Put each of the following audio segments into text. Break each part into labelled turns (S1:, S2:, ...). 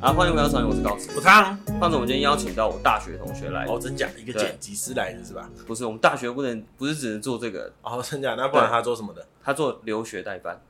S1: 啊，欢迎回到草原，我是高子，
S2: 我汤。
S1: 胖子，我们今天邀请到我大学同学来。
S2: 哦，真假？一个剪辑师来的是吧？
S1: 不是，我们大学不能，不是只能做这个。
S2: 哦，真假？那不然他做什么的？
S1: 他做留学代办。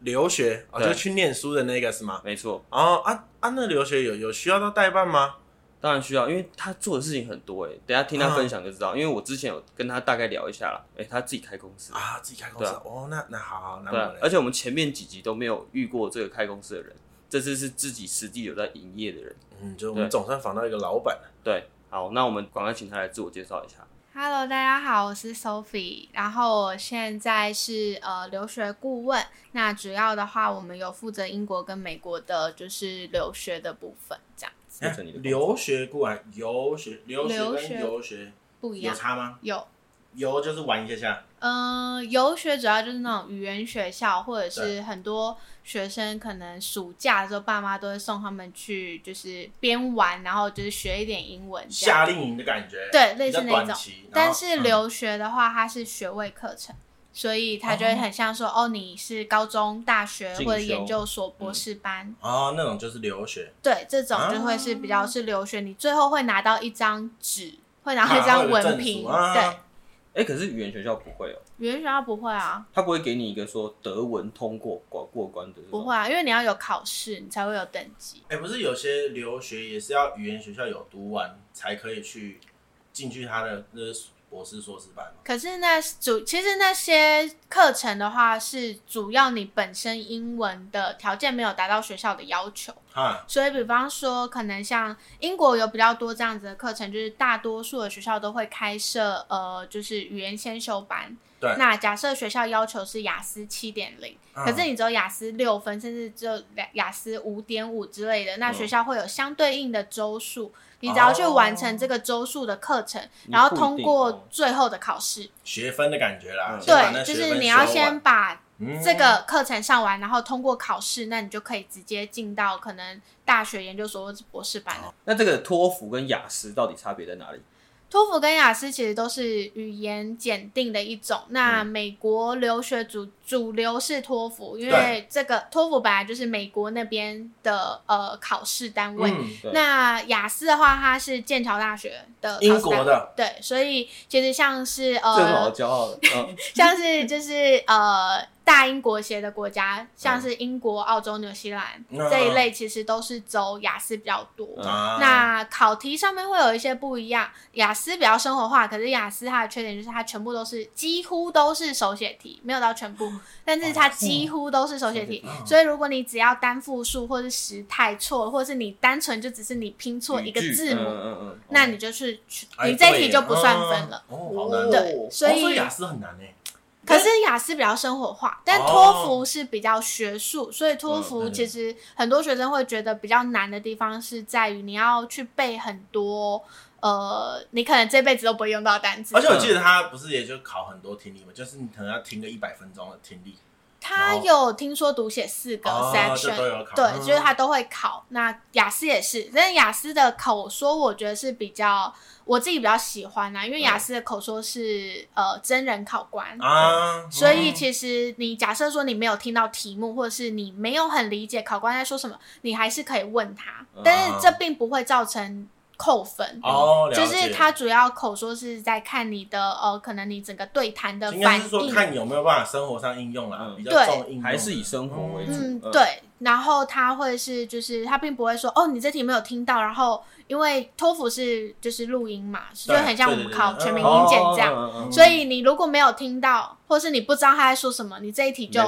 S2: 留学？哦，就去念书的那个是吗？
S1: 没错。
S2: 哦啊啊，那留学有有需要到代办吗？
S1: 当然需要，因为他做的事情很多哎。等下听他分享就知道。因为我之前有跟他大概聊一下了。哎，他自己开公司
S2: 啊，自己开公司。哦，那那好好，那
S1: 对。而且我们前面几集都没有遇过这个开公司的人。这次是自己实际有在营业的人，
S2: 嗯，就我们总算访到一个老板
S1: 了。对，好，那我们赶快请他来自我介绍一下。
S3: Hello，大家好，我是 Sophie，然后我现在是呃留学顾问。那主要的话，我们有负责英国跟美国的，就是留学的部分，这样子。
S2: 欸、留学顾问，游学，留学跟游学
S3: 不一样，
S2: 有差吗？
S3: 有。
S2: 游就是玩一下下，
S3: 嗯、呃，游学主要就是那种语言学校，或者是很多学生可能暑假的时候，爸妈都会送他们去，就是边玩，然后就是学一点英文，
S2: 夏令营的感觉，
S3: 对，类似那种。但是留学的话，它是学位课程，嗯、所以它就会很像说，哦，哦，你是高中、大学或者研究所、博士班，
S2: 嗯、哦，那种就是留学。
S3: 对，这种就会是比较是留学，你最后会拿到一张纸，会拿到一张文凭，啊、对。
S1: 哎、欸，可是语言学校不会哦、喔。
S3: 语言学校不会啊。
S1: 他不会给你一个说德文通过过过关的。
S3: 不会啊，因为你要有考试，你才会有等级。
S2: 哎、欸，不是有些留学也是要语言学校有读完才可以去进去他的那博士硕士班。
S3: 可是那主其实那些课程的话，是主要你本身英文的条件没有达到学校的要求。嗯，所以比方说，可能像英国有比较多这样子的课程，就是大多数的学校都会开设呃，就是语言先修班。对。那假设学校要求是雅思七点零，可是你只有雅思六分，甚至只有雅思五点五之类的，那学校会有相对应的周数，嗯、你只要去完成这个周数的课程，哦、然后通过最后的考试，
S2: 学分的感觉啦。
S3: 对，就是你要先把。这个课程上完，然后通过考试，那你就可以直接进到可能大学、研究所或者博士班了。
S1: 那这个托福跟雅思到底差别在哪里？
S3: 托福跟雅思其实都是语言检定的一种。那美国留学主主流是托福，因为这个托福本来就是美国那边的呃考试单位。嗯、那雅思的话，它是剑桥大学的
S2: 英国的，
S3: 对，所以其实像是呃，
S1: 最好骄傲
S3: 像是就是呃。大英国协的国家，像是英国、澳洲、纽西兰、嗯、这一类，其实都是走雅思比较多。嗯、那考题上面会有一些不一样，雅思比较生活化，可是雅思它的缺点就是它全部都是几乎都是手写题，没有到全部，但是它几乎都是手写题。哦、所以如果你只要单复数或是时态错，或是你单纯就只是你拼错一个字母，那你就是你这题就不算分了。
S2: 哦，好难。
S3: 对，所以
S2: 雅思很难诶。
S3: 可是雅思比较生活化，但托福是比较学术，哦、所以托福其实很多学生会觉得比较难的地方是在于你要去背很多，呃，你可能这辈子都不会用到的单词。
S2: 而且我记得他不是也就考很多听力嘛，就是你可能要听个一百分钟的听力。
S3: 他有听说读写四个 section，哦、对，就是他都会考。那雅思也是，但是雅思的口说我觉得是比较我自己比较喜欢啊，因为雅思的口说是呃真人考官啊，所以其实你假设说你没有听到题目，或者是你没有很理解考官在说什么，你还是可以问他，但是这并不会造成。扣分哦，就是他主要口说是在看你的呃，可能你整个对谈的反应，应该是说
S2: 看你有没有办法生活上应用了，嗯、比较重应用，
S1: 还是以生活为主。
S3: 嗯，对。然后他会是，就是他并不会说，哦，你这题没有听到，然后因为托福是就是录音嘛，就很像我们考全民英检这样，所以你如果没有听到，或是你不知道他在说什么，你这一题就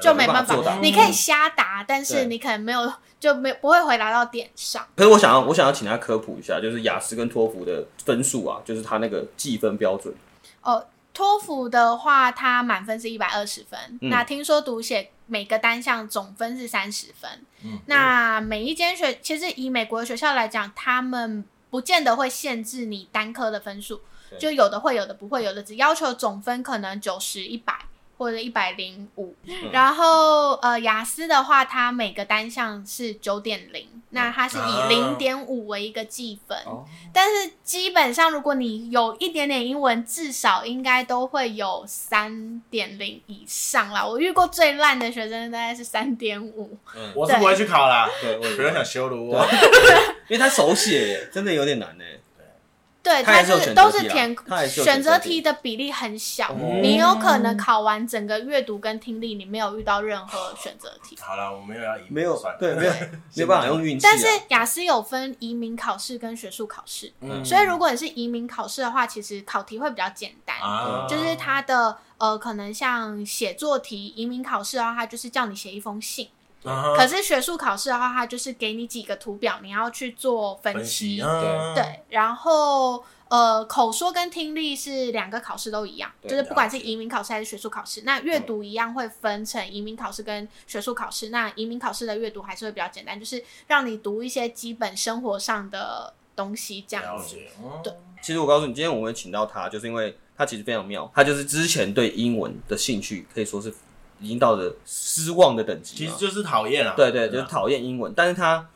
S3: 就没办法，你可以瞎答，但是你可能没有就没不会回答到点上。
S1: 可是我想要我想要请他科普一下，就是雅思跟托福的分数啊，就是他那个计分标准。
S3: 哦，托福的话，它满分是一百二十分，那听说读写。每个单项总分是三十分，嗯、那每一间学其实以美国的学校来讲，他们不见得会限制你单科的分数，就有的会，有的不会，有的只要求总分可能九十、一百，或者一百零五，然后呃，雅思的话，它每个单项是九点零，那它是以零点五为一个计分，啊、但是基本上如果你有一点点英文，至少应该都会有三点零以上啦。我遇过最烂的学生大概是三点五，
S2: 我是不会去考啦，对，不要想羞辱我，
S1: 因为他手写真的有点难呢。
S3: 对，它是都是填选择题的比例很小，你有可能考完整个阅读跟听力，你没有遇到任何选择题。
S2: 好了，我没有要移
S1: 没有对，没有 没有办法用运气。
S3: 但是雅思有分移民考试跟学术考试，所以如果你是移民考试的话，其实考题会比较简单，就是它的呃可能像写作题，移民考试的话，它就是叫你写一封信。可是学术考试的话，它就是给你几个图表，你要去做分析。分析啊、对，然后呃，口说跟听力是两个考试都一样，就是不管是移民考试还是学术考试，那阅读一样会分成移民考试跟学术考试。嗯、那移民考试的阅读还是会比较简单，就是让你读一些基本生活上的东西这样子。嗯、对，
S1: 其实我告诉你，今天我们请到他，就是因为他其实非常妙，他就是之前对英文的兴趣可以说是。已经到了失望的等级，
S2: 其实就是讨厌了。
S1: 对对，就是讨厌英文。但是他，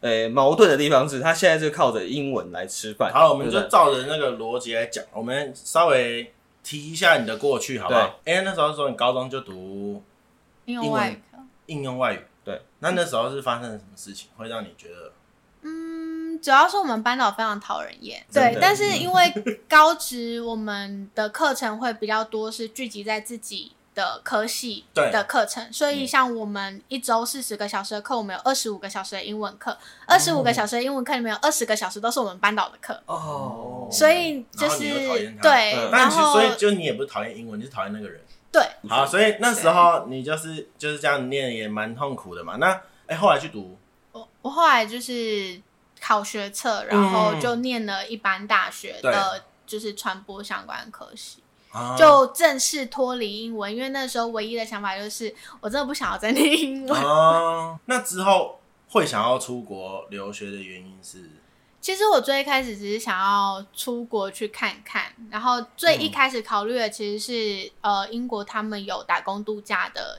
S1: 呃、欸，矛盾的地方是他现在是靠着英文来吃饭。
S2: 好，我们就照着那个逻辑来讲，我们稍微提一下你的过去，好不好？哎、欸，那时候说你高中就读
S3: 应用外语，
S2: 应用外语。
S1: 对，
S2: 那那时候是发生了什么事情，会让你觉得？
S3: 嗯，主要是我们班导非常讨人厌。对，但是因为 高职我们的课程会比较多，是聚集在自己。的科系的课程，所以像我们一周四十个小时的课，我们有二十五个小时的英文课，二十五个小时的英文课里面有二十个小时都是我们班导的课。哦，所以就是对，
S2: 但所以就你也不是讨厌英文，你是讨厌那个人，
S3: 对，
S2: 好，所以那时候你就是就是这样念也蛮痛苦的嘛。那哎、欸，后来去读，
S3: 我我后来就是考学测，然后就念了一般大学的，就是传播相关科系。就正式脱离英文，因为那时候唯一的想法就是，我真的不想要再念英文。
S2: 啊，那之后会想要出国留学的原因是？
S3: 其实我最一开始只是想要出国去看看，然后最一开始考虑的其实是、嗯、呃英国他们有打工度假的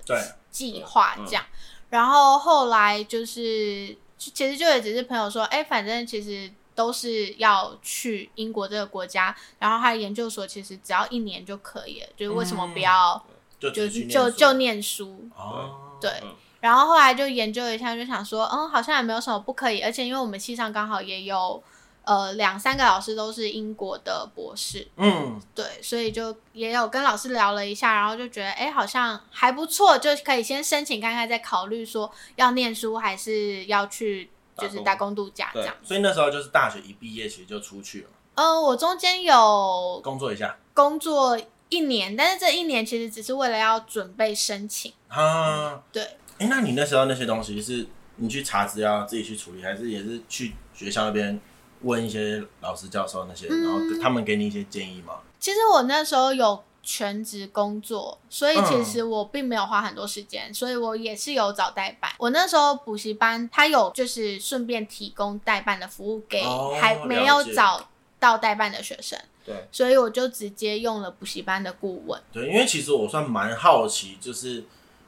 S3: 计划这样，然后后来就是其实就也只是朋友说，哎、欸，反正其实。都是要去英国这个国家，然后他的研究所其实只要一年就可以了，就是为什么不要就就就就念书？哦，对。然后后来就研究一下，就想说，嗯，好像也没有什么不可以，而且因为我们系上刚好也有呃两三个老师都是英国的博士，嗯，对，所以就也有跟老师聊了一下，然后就觉得，哎，好像还不错，就可以先申请看看，再考虑说要念书还是要去。就是打工度假这样，
S2: 所以那时候就是大学一毕业其实就出去了。
S3: 嗯，我中间有
S2: 工作一下，
S3: 工作一年，但是这一年其实只是为了要准备申请。啊，对。
S2: 哎，那你那时候那些东西是你去查资料自己去处理，还是也是去学校那边问一些老师教授那些，然后他们给你一些建议吗？
S3: 其实我那时候有。全职工作，所以其实我并没有花很多时间，嗯、所以我也是有找代办。我那时候补习班，他有就是顺便提供代办的服务给还没有找到代办的学生。对、哦，所以我就直接用了补习班的顾问。
S2: 对，因为其实我算蛮好奇，就是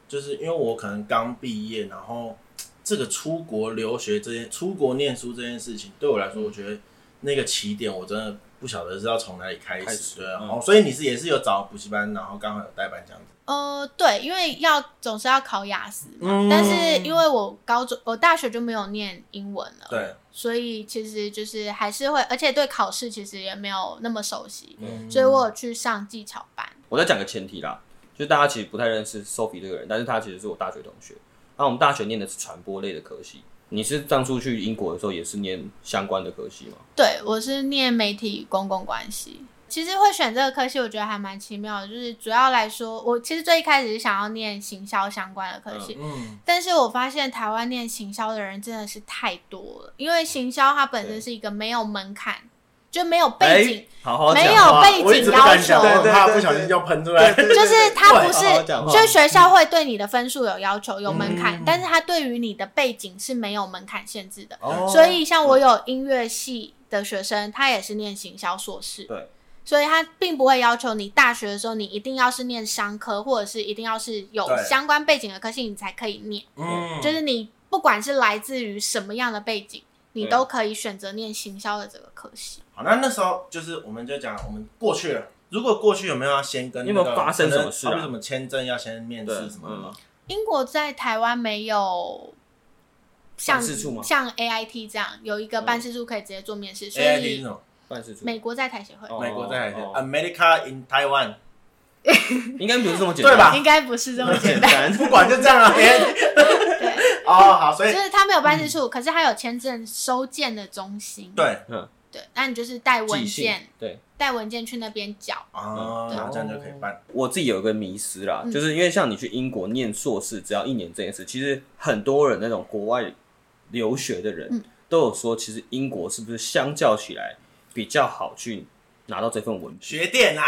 S2: 就是因为我可能刚毕业，然后这个出国留学这件、出国念书这件事情，对我来说，我觉得那个起点我真的。不晓得是要从哪里开始，开始对啊，嗯、所以你是也是有找补习班，然后刚好有代班这样子。
S3: 呃，对，因为要总是要考雅思嘛，嗯、但是因为我高中我大学就没有念英文了，对，所以其实就是还是会，而且对考试其实也没有那么熟悉，嗯、所以我有去上技巧班。
S1: 我再讲个前提啦，就是大家其实不太认识 Sophie 这个人，但是他其实是我大学同学，然后我们大学念的是传播类的科系。你是当初去英国的时候也是念相关的科系吗？
S3: 对，我是念媒体公共关系。其实会选这个科系，我觉得还蛮奇妙的。就是主要来说，我其实最一开始是想要念行销相关的科系，嗯，嗯，但是我发现台湾念行销的人真的是太多了，因为行销它本身是一个没有门槛。就没有背景，
S1: 好好
S3: 没有背景要求，
S2: 怕不小心就喷出来。
S3: 就是他不是，就是学校会对你的分数有要求，有门槛，但是他对于你的背景是没有门槛限制的。所以像我有音乐系的学生，他也是念行销硕士。对，所以他并不会要求你大学的时候你一定要是念商科，或者是一定要是有相关背景的科系你才可以念。嗯，就是你不管是来自于什么样的背景，你都可以选择念行销的这个科系。
S2: 好，那那时候就是我们就讲我们过去了。如果过去有没有要先跟、那个？
S1: 有没有发生什么事啊？
S2: 为什么签证要先面试什么的吗？
S3: 英国在台湾没有像像 AIT 这样有一个办事处可以直接做面试，所以
S2: AIT 是什么？
S3: 办事处？美国在台协会。
S2: 美国在台协会。America in Taiwan。
S1: 应该不是这么简单，
S2: 对吧？
S3: 应该不是这么简单。
S2: 不管就这样啊。对。哦，好，所以
S3: 就是他没有办事处，可是他有签证收件的中心。
S2: 对，嗯。
S3: 对，那你就是带文件，对，带文件去那边缴
S2: 啊，然后这样就可以办。
S1: 我自己有一个迷思啦，嗯、就是因为像你去英国念硕士，只要一年这件事，其实很多人那种国外留学的人、嗯、都有说，其实英国是不是相较起来比较好去拿到这份文凭？
S2: 学店啊？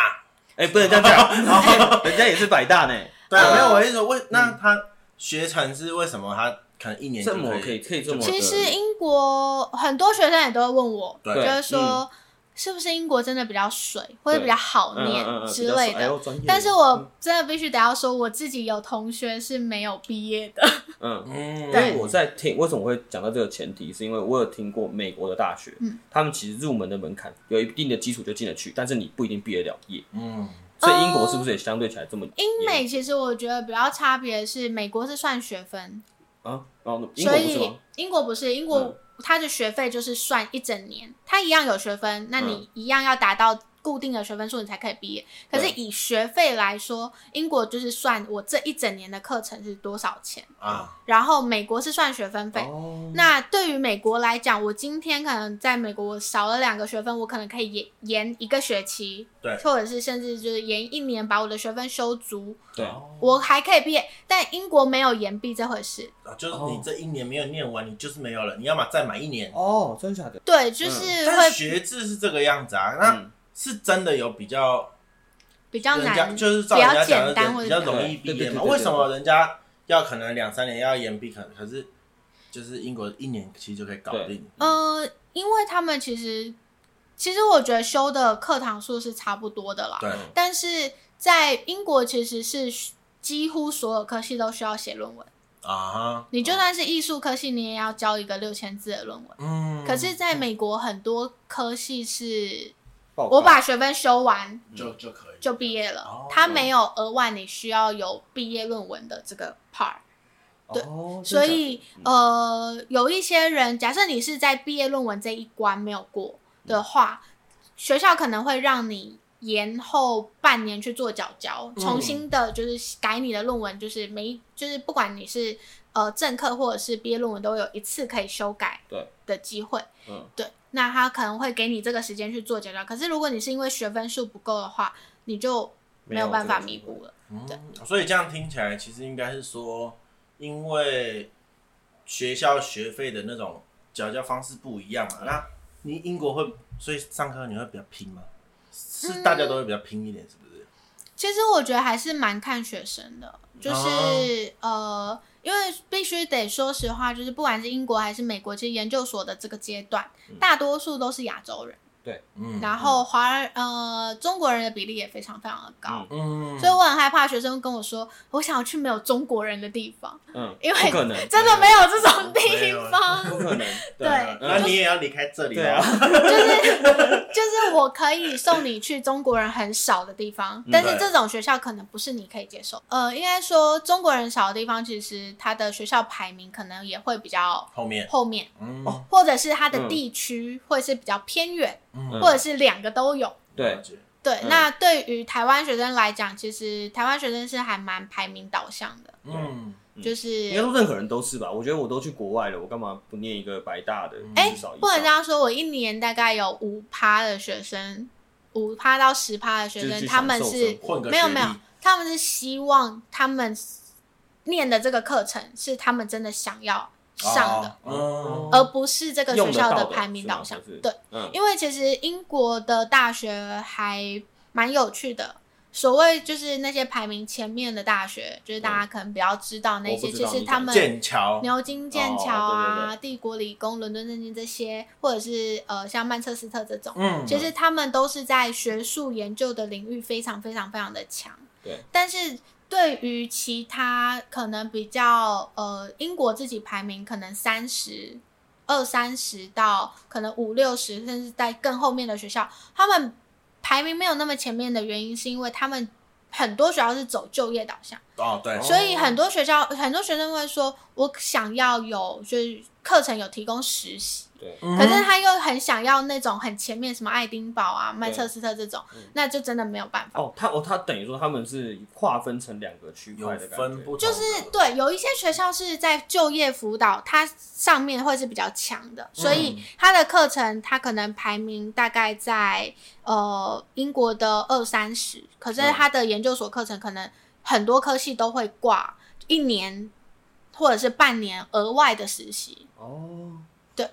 S1: 哎、欸，不能这样讲，人家也是百大呢。
S2: 对啊，没有我意思说，为那他学成是为什么他？可能一年这么
S1: 可以，可以这么。
S3: 其实英国很多学生也都会问我，就是说是不是英国真的比较水，或者比较好念之类的。但是我真的必须得要说，我自己有同学是没有毕业的。
S1: 嗯嗯，因为我在听，为什么会讲到这个前提，是因为我有听过美国的大学，他们其实入门的门槛有一定的基础就进得去，但是你不一定毕得了业。嗯，所以英国是不是也相对起来这么？
S3: 英美其实我觉得比较差别是，美国是算学分。
S1: 啊，哦，
S3: 所以英国不是英国，它的学费就是算一整年，它一样有学分，那你一样要达到固定的学分数，你才可以毕业。可是以学费来说，英国就是算我这一整年的课程是多少钱啊？然后美国是算学分费。哦、那对于美国来讲，我今天可能在美国少了两个学分，我可能可以延延一个学期，对，或者是甚至就是延一年把我的学分修足，对，我还可以毕业。但英国没有延毕这回事啊，
S2: 就是你这一年没有念完，你就是没有了，你要么再买一年。
S1: 哦，真的假的？
S3: 对，就是会、
S2: 嗯、但学制是这个样子啊，那。嗯是真的有比较
S3: 比较难，
S2: 就是照人家讲的比较容易毕业嘛？为什么人家要可能两三年要延毕？可可是就是英国一年其实就可以搞定。
S3: 呃，因为他们其实其实我觉得修的课堂数是差不多的啦。对。但是在英国其实是几乎所有科系都需要写论文啊。你就算是艺术科系，你也要交一个六千字的论文。嗯。可是在美国很多科系是。我把学分修完就就可以就毕业了，他没有额外你需要有毕业论文的这个 part，对，所以呃，有一些人，假设你是在毕业论文这一关没有过的话，学校可能会让你延后半年去做缴交，重新的就是改你的论文，就是没就是不管你是呃政课或者是毕业论文，都有一次可以修改的机会，嗯，对。那他可能会给你这个时间去做缴交，可是如果你是因为学分数不够的话，你就没有办法弥补了。对，
S2: 所以这样听起来，其实应该是说，因为学校学费的那种缴交方式不一样嘛。那你英国会，所以上课你会比较拼吗？是大家都会比较拼一点，是不是？
S3: 其实我觉得还是蛮看学生的，就是呃。因为必须得说实话，就是不管是英国还是美国，其实研究所的这个阶段，大多数都是亚洲人。对，嗯，然后华人呃中国人的比例也非常非常的高，嗯，所以我很害怕学生跟我说，我想要去没有中国人的地地方，嗯，因为真的没有这种地方，
S1: 不可能，
S3: 对，
S2: 那你也要离开这里，对啊，
S3: 就是就是我可以送你去中国人很少的地方，但是这种学校可能不是你可以接受，呃，应该说中国人少的地方，其实它的学校排名可能也会比较后面。后面，嗯，或者是它的地区会是比较偏远。或者是两个都有，
S1: 对。
S3: 对。那对于台湾学生来讲，其实台湾学生是还蛮排名导向的，嗯，就是
S1: 应该说任何人都是吧。我觉得我都去国外了，我干嘛不念一个白大的？
S3: 哎，不能这样说。我一年大概有五趴的学生，五趴到十趴的学生，他们是没有没有，他们是希望他们念的这个课程是他们真的想要上的，而不是这个学校的排名导向。对，因为其实英国的大学还蛮有趣的，所谓就是那些排名前面的大学，就是大家可能比较知道那些，其实他们
S2: 剑桥、
S3: 牛津、剑桥啊、帝国理工、伦敦政经这些，或者是呃像曼彻斯特这种，嗯，其实他们都是在学术研究的领域非常非常非常的强。
S1: 对，
S3: 但是对于其他可能比较呃英国自己排名可能三十二三十到可能五六十，甚至在更后面的学校，他们。排名没有那么前面的原因，是因为他们很多学校是走就业导向
S2: 哦，对，
S3: 所以很多学校很多学生会说，我想要有就是课程有提供实习。对。可是他又很想要那种很前面什么爱丁堡啊、曼彻斯特这种，那就真的没有办法。
S1: 哦，他哦，他等于说他们是划分成两个区块的感觉，
S3: 就是对，有一些学校是在就业辅导，它上面会是比较强的，所以他的课程他可能排名大概在呃英国的二三十，可是他的研究所课程可能很多科系都会挂一年或者是半年额外的实习。
S1: 哦。
S3: 对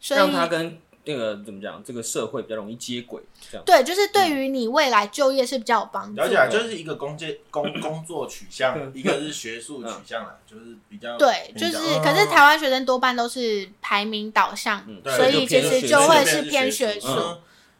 S3: 所以
S1: 让他跟那个怎么讲，这个社会比较容易接轨，这样。
S3: 对，就是对于你未来就业是比较有帮助。
S2: 了解，就是一个工阶工工作取向，一个是学术取向啦，就是比较
S3: 对，就是可是台湾学生多半都是排名导向，所以其实就会是偏学术。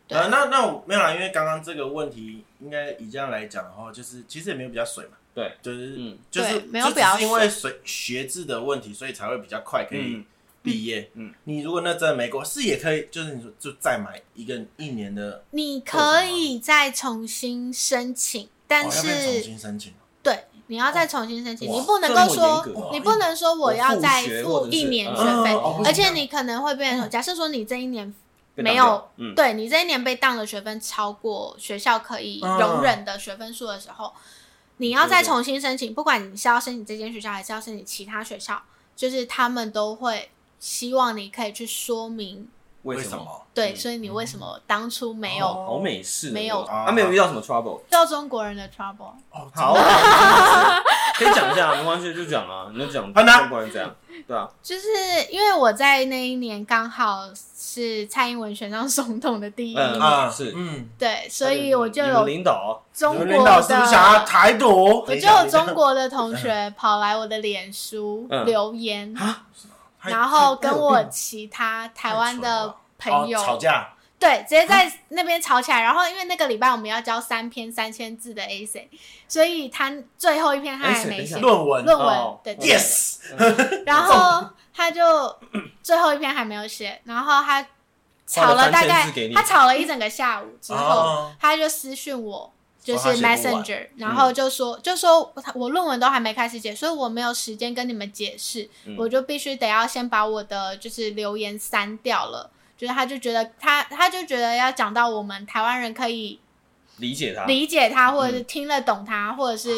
S2: 呃，那那我没有啦，因为刚刚这个问题，应该以这样来讲的话，就是其实也没有比较水嘛，
S1: 对，
S2: 就是嗯，就是没有比较因为水。学制的问题，所以才会比较快可以。毕业，嗯，你如果那真的没过是也可以，就是你说就再买一个一年的，
S3: 你可以再重新申请，但是
S2: 重新申请，
S3: 对，你要再重新申请，你不能够说，你不能说我要再付一年学费，而且你可能会变成，假设说你这一年没有，对你这一年被当的学分超过学校可以容忍的学分数的时候，你要再重新申请，不管你是要申请这间学校还是要申请其他学校，就是他们都会。希望你可以去说明
S1: 为什么？
S3: 对，所以你为什么当初没有？
S1: 好美式，
S3: 没有，
S1: 他没有遇到什么 trouble，遇
S3: 到中国人的 trouble。
S1: 哦，好，可以讲一下，没关系，就讲啊，你就讲中国人这样，对啊，
S3: 就是因为我在那一年刚好是蔡英文选上总统的第一年，
S1: 是，嗯，
S3: 对，所以我就有
S1: 领导
S3: 中国的
S2: 想要台独，
S3: 我就有中国的同学跑来我的脸书留言然后跟我其他台湾的朋友
S2: 吵架，
S3: 对，直接在那边吵起来。然后因为那个礼拜我们要交三篇三千字的 essay，所以他最后一篇他还没写
S2: 论文，
S3: 论文对，yes。然后他就最后一篇还没有写，然后他吵了大概他吵了一整个下午之后，他就私讯我。就是 Messenger，然后就说，就说我论文都还没开始写，所以我没有时间跟你们解释，我就必须得要先把我的就是留言删掉了。就是他就觉得他他就觉得要讲到我们台湾人可以
S1: 理解他，
S3: 理解他，或者是听得懂他，或者是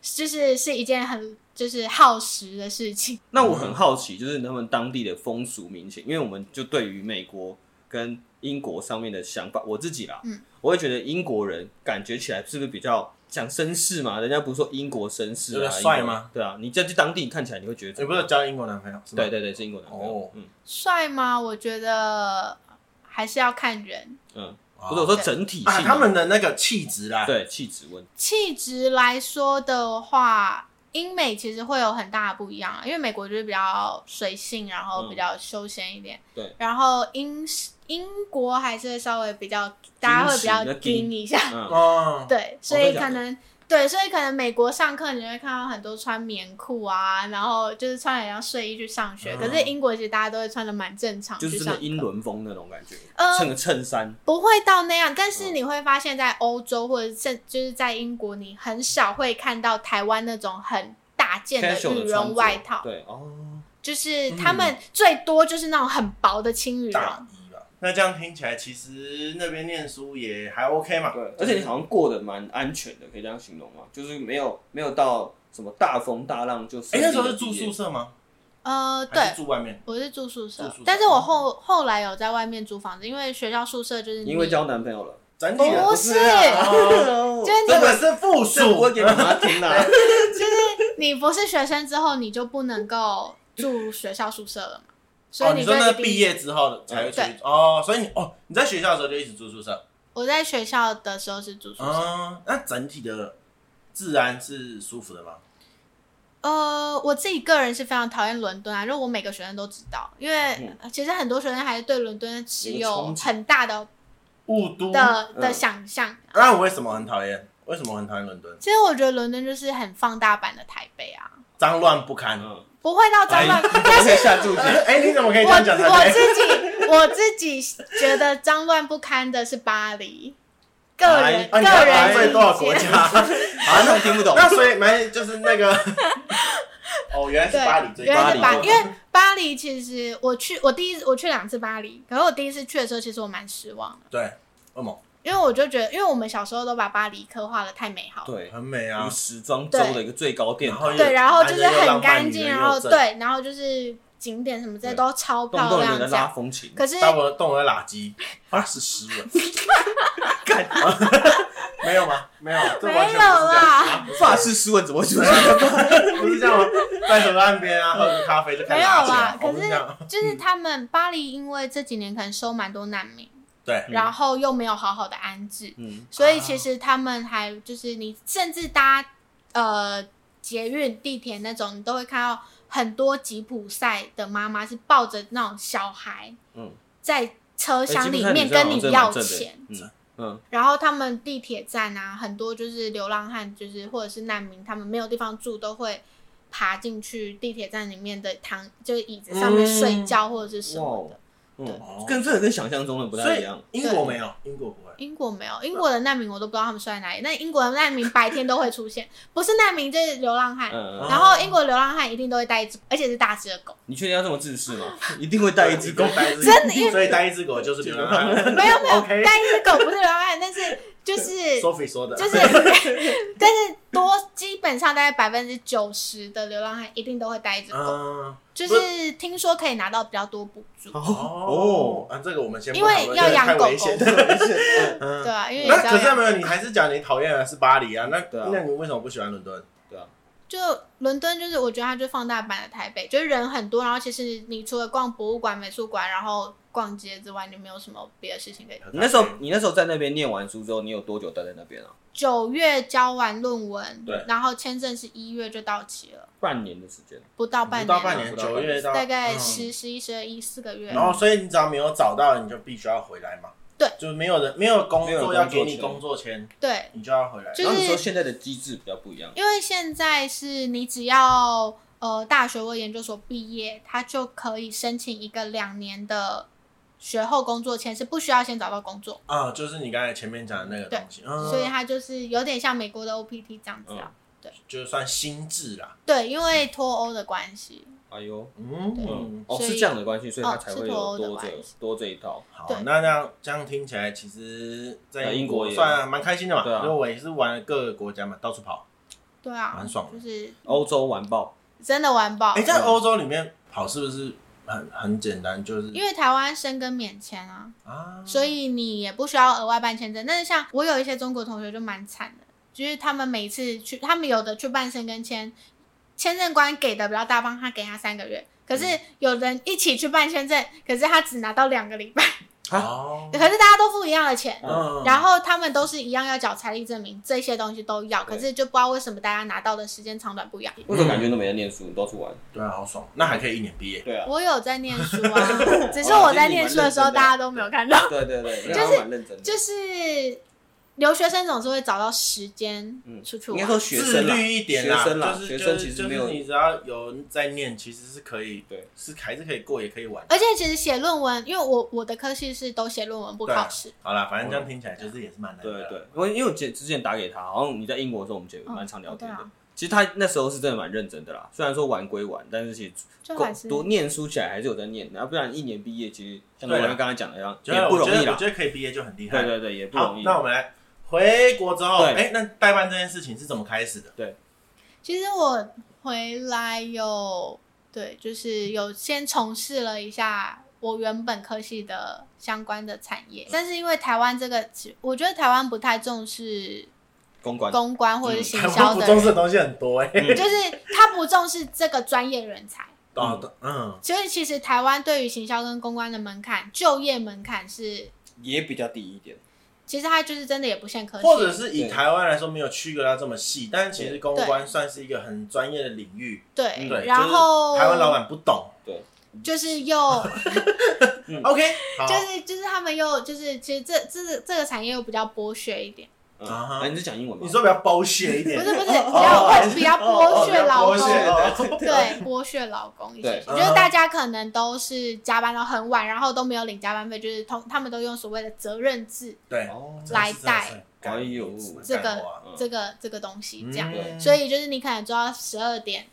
S3: 就是是一件很就是耗时的事情。
S1: 那我很好奇，就是他们当地的风俗民情，因为我们就对于美国跟英国上面的想法，我自己啦，嗯，我会觉得英国人感觉起来是不是比较讲绅士嘛？人家不是说英国绅士啊，
S2: 帅吗？
S1: 对啊，你在去当地看起来你会觉得，
S2: 你不是交英国男朋友？
S1: 对对对，是英国男朋友。嗯，
S3: 帅吗？我觉得还是要看人。
S1: 嗯，不是我说整体性，
S2: 他们的那个气质啦，
S1: 对气质问题。
S3: 气质来说的话，英美其实会有很大的不一样啊，因为美国就是比较随性，然后比较休闲一点。
S1: 对，
S3: 然后英。英国还是稍微比较，大家会比较盯一下，
S2: 嗯、
S3: 对，所以可能对，所以可能美国上课你会看到很多穿棉裤啊，然后就是穿很像睡衣去上学，嗯、可是英国其实大家都会穿的蛮正常，
S1: 就是真的英伦风那种感觉，衬个衬衫，
S3: 不会到那样，但是你会发现在欧洲或者甚就是在英国，你很少会看到台湾那种很大件的羽绒外套，
S1: 对哦，
S3: 就是他们最多就是那种很薄的轻羽绒。
S2: 那这样听起来，其实那边念书也还 OK 嘛。
S1: 对，而且你好像过得蛮安全的，可以这样形容吗？就是没有没有到什么大风大浪就。哎，
S2: 那时候是住宿舍吗？
S3: 呃，对，
S2: 住外面。
S3: 我是住宿舍，但是我后后来有在外面租房子，因为学校宿舍就是
S1: 因为交男朋友了。
S3: 不是，
S2: 就是这个是附属，
S1: 我给你妈听的。
S3: 就是你不是学生之后，你就不能够住学校宿舍了嘛。
S2: 哦，你说那个毕业之后的才会去哦，所以你哦，你在学校的时候就一直住宿舍？
S3: 我在学校的时候是住宿舍。
S2: 嗯，那整体的自然是舒服的吗？
S3: 呃，我自己个人是非常讨厌伦敦啊，因为我每个学生都知道，因为其实很多学生还是对伦敦持有很大的
S2: 雾都
S3: 的的想象。
S2: 嗯。那我为什么很讨厌？为什么很讨厌伦敦？
S3: 其实我觉得伦敦就是很放大版的台北啊，
S2: 脏乱不堪。
S3: 不会到脏乱，
S1: 但是下注解。
S2: 哎，你怎么可以这样讲？
S3: 我自己我自己觉得脏乱不堪的是巴黎。个人个人
S2: 对多少国家？啊，
S1: 那听不懂。
S2: 那所以没就是那个。哦，原来是巴黎最
S3: 原来是巴黎，因为巴黎其实我去我第一次我去两次巴黎，可是我第一次去的时候，其实我蛮失望的。
S2: 对，为什么？
S3: 因为我就觉得，因为我们小时候都把巴黎刻画的太美好，
S1: 对，
S2: 很美啊，
S1: 时装周的一个最高殿堂，
S3: 对，然后就是很干净，然后对，然后就是景点什么这些都超漂亮，超风情。可是，
S2: 当我动了垃圾，法式诗文，没有吗？没有，没有
S3: 啦。
S1: 法式诗文怎么会出现？
S2: 不是这样吗？在河岸边啊，喝个咖啡就开始。
S3: 没有啦，可是就是他们巴黎，因为这几年可能收蛮多难民。
S2: 对，
S3: 然后又没有好好的安置，嗯，所以其实他们还就是你甚至搭呃捷运、地铁那种，你都会看到很多吉普赛的妈妈是抱着那种小孩，嗯，在车厢里面跟你要钱，嗯。嗯，然后他们地铁站啊，很多就是流浪汉，就是或者是难民，他们没有地方住，都会爬进去地铁站里面的躺，就是椅子上面睡觉或者是什么的。
S1: 嗯，跟这个跟想象中的不太一样。
S2: 英国没有，英国不会。
S3: 英国没有，英国的难民我都不知道他们睡在哪里。那英国的难民白天都会出现，不是难民就是流浪汉。然后英国流浪汉一定都会带一只，而且是大只的狗。
S1: 你确定要这么自私吗？一定会带一只狗，
S3: 真的，
S2: 所以带一只狗就是流浪汉。
S3: 没有没有，带一只狗不是流浪汉，但是就是
S2: Sophie 说的，
S3: 就是，但是多基本上大概百分之九十的流浪汉一定都会带一只狗。就是听说可以拿到比较多补助
S2: 哦，啊，这个我们先
S3: 因为要养狗狗，对啊，因为那
S2: 可是没有，你还是讲你讨厌的是巴黎啊？那那你为什么不喜欢伦敦？对啊，
S3: 就伦敦就是我觉得它就放大版的台北，就是人很多，然后其实你除了逛博物馆、美术馆，然后逛街之外，你没有什么别的事情可以做。
S1: 你那时候你那时候在那边念完书之后，你有多久待在那边啊？
S3: 九月交完论文，对，然后签证是一月就到期了。
S1: 半年的时间，
S3: 不到半年，
S2: 不到半年，九月到
S3: 大概十、十一、十二、一四个月。
S2: 然后，所以你只要没有找到，你就必须要回来嘛。
S3: 对，
S2: 就是没有人没有工作要给你工作签，
S3: 对，
S2: 你就要回来。
S1: 然后你说现在的机制比较不一样，
S3: 因为现在是你只要呃大学或研究所毕业，他就可以申请一个两年的学后工作签，是不需要先找到工作。
S2: 啊，就是你刚才前面讲的那个东西，
S3: 所以它就是有点像美国的 OPT 这样子啊。
S2: 就是算新制啦，
S3: 对，因为脱欧的关系。
S1: 哎呦，嗯，哦，是这样的关系，所以他才会有多这多这一套。
S2: 好，那这样这样听起来，其实，在英国也算蛮开心的嘛。因为我也是玩各个国家嘛，到处跑。
S3: 对啊，
S2: 蛮爽的，
S3: 就是
S1: 欧洲玩爆，
S3: 真的玩爆。
S2: 哎，在欧洲里面跑是不是很很简单？就是
S3: 因为台湾申根免签啊，啊，所以你也不需要额外办签证。但是像我有一些中国同学就蛮惨的。就是他们每次去，他们有的去办申根签，签证官给的比较大方，他给他三个月。可是有人一起去办签证，可是他只拿到两个礼拜。哦。可是大家都付一样的钱，嗯、然后他们都是一样要缴财力证明，这些东西都要。可是就不知道为什么大家拿到的时间长短不一样。
S1: 为什么感觉都没在念书，到处玩？
S2: 对啊，好爽。那还可以一年毕业。对啊。
S3: 我有在念书啊，只是我在念书的时候大家都没有看到。
S1: 对对对，
S3: 就是就是。留学生总是会找到时间出去玩，
S1: 应该说学生
S2: 自律一点啦，
S1: 就是学生其实没有，
S2: 你只要有人在念，其实是可以，对，是还是可以过，也可以玩。
S3: 而且其实写论文，因为我我的科系是都写论文不考试。
S2: 好啦，反正这样听起来就是也是蛮难的。
S1: 对对，因为因为我之前打给他，好像你在英国的时候，我们姐蛮常聊天的。其实他那时候是真的蛮认真的啦，虽然说玩归玩，但是其实多念书起来还是有在念，然后不然一年毕业其实像我们刚刚讲的一样，也不容易啦。
S2: 我觉得可以毕业就很厉害。
S1: 对对对，也不容易。
S2: 那我们来。回国之后，哎，那代办这件事情是怎么开始的？
S1: 对，
S3: 其实我回来有，对，就是有先从事了一下我原本科系的相关的产业，但是因为台湾这个，我觉得台湾不太重视
S1: 公关、
S3: 公关或者是行销的，
S2: 不重视的东西很多哎，
S3: 就是他不重视这个专业人才。
S2: 嗯嗯，
S3: 所以其实台湾对于行销跟公关的门槛，就业门槛是
S1: 也比较低一点。
S3: 其实它就是真的也不限科技，
S2: 或者是以台湾来说没有区隔到这么细，但其实公关算是一个很专业的领域。
S3: 对，对，然后
S2: 台湾老板不懂，
S1: 对，
S3: 就是又
S2: OK，
S3: 就是就是他们又就是其实这这这个产业又比较剥削一点。
S1: 啊哈，你是讲英文吗？
S2: 你说比较剥削一点，
S3: 不是不是，比较比较剥削老公，对，剥削老公一些。我觉得大家可能都是加班到很晚，然后都没有领加班费，就是通他们都用所谓的责任制
S2: 对
S3: 来带，
S1: 哎呦，
S3: 这个这个这个东西这样，所以就是你可能做到十二点，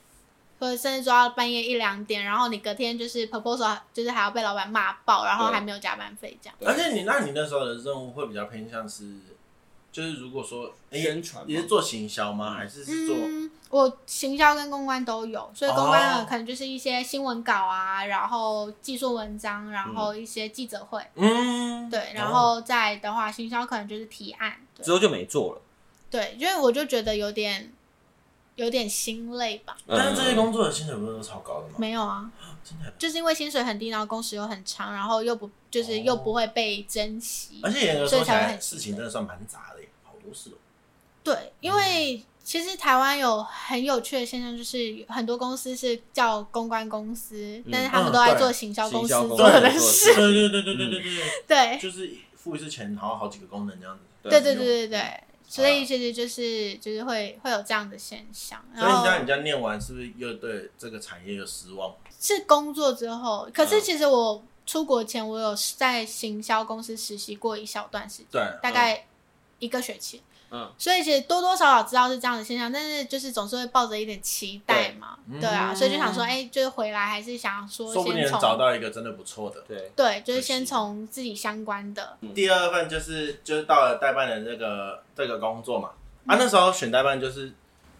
S3: 或者甚至做到半夜一两点，然后你隔天就是 proposal 就是还要被老板骂爆，然后还没有加班费这样。
S2: 而且你那你那时候的任务会比较偏向是。就是如果说宣传，你是做行销吗？还是是做？
S3: 嗯，我行销跟公关都有，所以公关可能就是一些新闻稿啊，然后技术文章，然后一些记者会。嗯，对，然后再的话，行销可能就是提案。
S1: 之后就没做了。
S3: 对，因为我就觉得有点有点心累吧。
S2: 但是这些工作的薪水不是都超高的吗？
S3: 没有啊，就是因为薪水很低，然后工时又很长，然后又不就是又不会被珍惜，
S2: 而且严格说起来，事情真的算蛮杂的。不是，
S3: 对，因为其实台湾有很有趣的现象，就是很多公司是叫公关公司，但是他们都在做行销公司做的事。
S2: 对对对对对对对，
S3: 对，
S2: 就是付一次钱，好好几个功能这样子。
S3: 对对对对对，所以其实就是就是会会有这样的现象。
S2: 所以你在你家念完，是不是又对这个产业有失望？
S3: 是工作之后，可是其实我出国前，我有在行销公司实习过一小段时间，对，大概。一个学期，嗯，所以其实多多少少知道是这样的现象，但是就是总是会抱着一点期待嘛，对啊，所以就想说，哎，就是回来还是想要说，
S2: 说不定找到一个真的不错的，对。
S3: 对，就是先从自己相关的。
S2: 第二份就是就是到了代办的这个这个工作嘛，啊，那时候选代办就是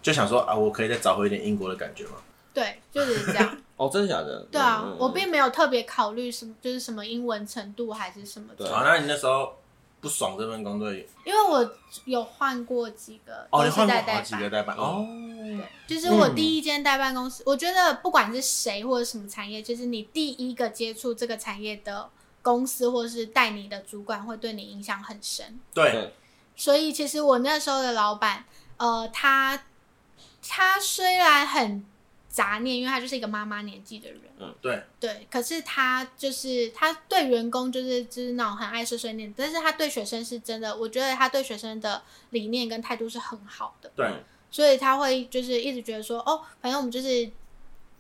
S2: 就想说啊，我可以再找回一点英国的感觉嘛，
S3: 对，就是这样。
S1: 哦，真的假的？
S3: 对啊，我并没有特别考虑什么，就是什么英文程度还是什么的。
S2: 好，那你那时候。不爽这份工作，
S3: 因为我有换过几个，
S2: 哦，你换过好几个代办哦，
S3: 对，就是我第一间代办公司，我觉得不管是谁或者什么产业，就是你第一个接触这个产业的公司或是带你的主管，会对你影响很深。
S2: 对，
S3: 所以其实我那时候的老板，呃，他他虽然很。杂念，因为他就是一个妈妈年纪的人。
S2: 嗯，对
S3: 对。可是他就是他对员工就是就是那种很爱碎碎念，但是他对学生是真的，我觉得他对学生的理念跟态度是很好的。
S2: 对。
S3: 所以他会就是一直觉得说，哦，反正我们就是